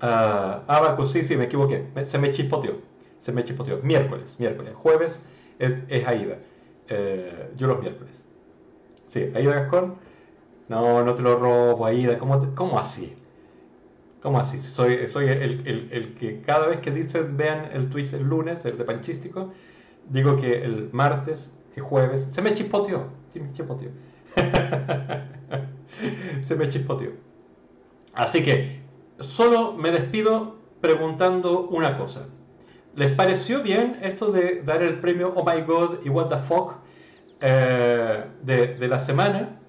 A: uh, Abacus, sí, sí, me equivoqué. Se me chispoteó. Se me chispoteó. Miércoles, miércoles. Jueves es, Aida. Eh, yo los miércoles. Sí, Aida Gascón. No, no te lo robo, Aida. ¿Cómo, cómo así? ¿Cómo así? Soy, soy el, el, el, que cada vez que dicen vean el twist el lunes, el de Panchístico, digo que el martes el jueves. Se me chispoteó. *laughs* Se me chispoteó. se me chispoteó. Así que solo me despido preguntando una cosa. ¿Les pareció bien esto de dar el premio Oh My God y What the Fuck eh, de, la semana?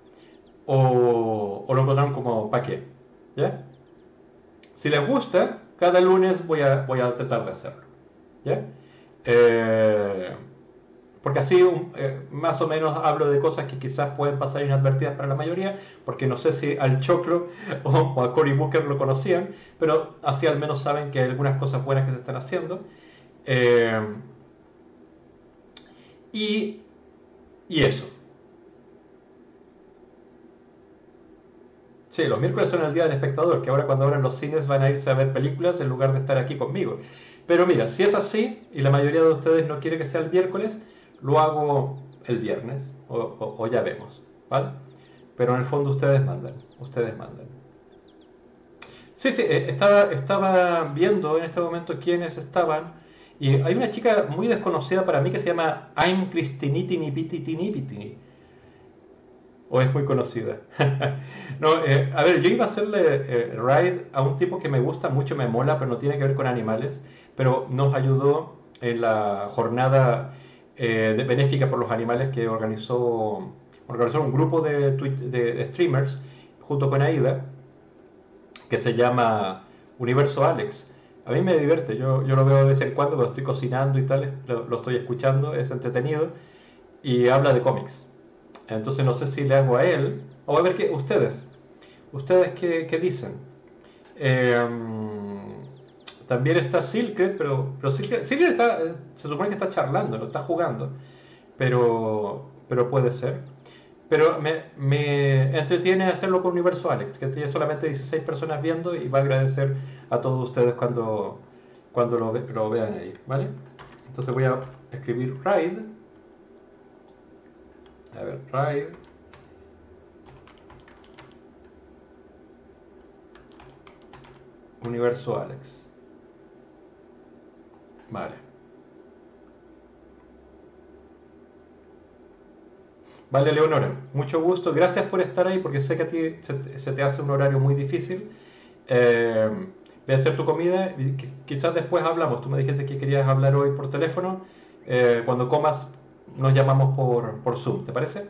A: ¿O, lo encontraron como para qué? ¿Ya? Si les gusta, cada lunes voy a, voy a tratar de hacerlo. ¿Ya? Eh, porque así eh, más o menos hablo de cosas que quizás pueden pasar inadvertidas para la mayoría, porque no sé si al Choclo *laughs* o, a Cory Booker lo conocían, pero así al menos saben que hay algunas cosas buenas que se están haciendo. Eh, y, y eso. Sí, los miércoles son el día del espectador, que ahora cuando abran los cines van a irse a ver películas en lugar de estar aquí conmigo. Pero mira, si es así, y la mayoría de ustedes no quiere que sea el miércoles, lo hago el viernes o, ya vemos, ¿vale? Pero en el fondo ustedes mandan, ustedes mandan. Sí, sí, eh, estaba, estaba viendo en este momento quiénes estaban y hay una chica muy desconocida para mí que se llama I'm Pitini. ¿O *laughs* no, eh, yo iba a eh, ride a un tipo me gusta mucho, me mola, pero no tiene que ver con animales, pero jornada eh, benéfica por los animales que organizó, streamers junto con AIDA que se llama Universo Alex. A mí me divierte, yo, yo lo veo de vez en cuando cuando estoy cocinando y tal, lo, estoy escuchando, es entretenido y habla de cómics. Entonces no sé si le hago a él, o a ver qué, ustedes, ustedes qué, qué dicen. Eh, También está Silkred, pero, pero Silkred, está, eh, se supone que está charlando, no está jugando. Pero, pero puede ser. Pero me, me entretiene hacerlo con Universo Alex, que tiene solamente 16 personas viendo y va a agradecer a todos ustedes cuando, cuando lo, lo vean ahí, ¿vale? Entonces voy a escribir Ride. A ver, Ride. Universo Alex. Vale. Vale, Leonora, mucho gusto. Gracias por estar ahí porque sé que a ti se, te hace un horario muy difícil. Eh, voy a hacer tu comida quizás después hablamos. Tú me dijiste que querías hablar hoy por teléfono. Eh, cuando comas nos llamamos por, por Zoom, ¿te parece?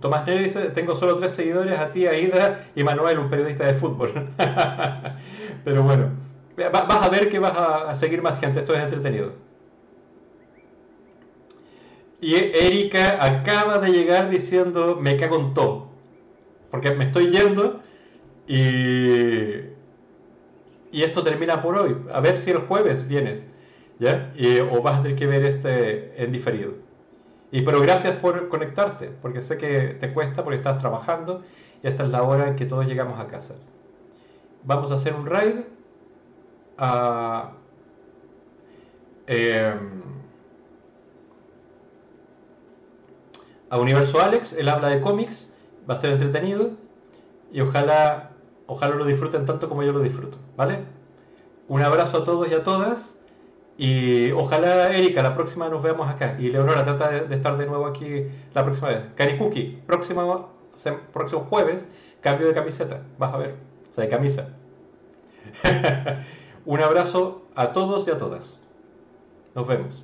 A: Tomás Neri dice, tengo solo tres seguidores, a ti, Aida y Manuel, un periodista de fútbol. *laughs* Pero bueno, vas a ver que vas a seguir más gente, esto es entretenido. Y Erika acaba de llegar diciendo, me cago en todo. Porque me estoy yendo y, y esto termina por hoy. A ver si el jueves vienes. ¿ya? o vas a tener que ver este en diferido. Y pero gracias por conectarte, porque sé que te cuesta porque estás trabajando y esta es la hora en que todos llegamos a casa. Vamos a hacer un raid a, em, a Universo Alex. Él habla de cómics, va a ser entretenido y ojalá, ojalá lo disfruten tanto como yo lo disfruto, ¿vale? Un abrazo a todos y a todas y ojalá, Erika, la próxima nos veamos acá. Y Leonora, trata de, estar de nuevo aquí la próxima vez. Cookie, próximo, próximo jueves, cambio de camiseta. Vas a ver. O sea, de camisa. *laughs* Un abrazo a todos y a todas. Nos vemos.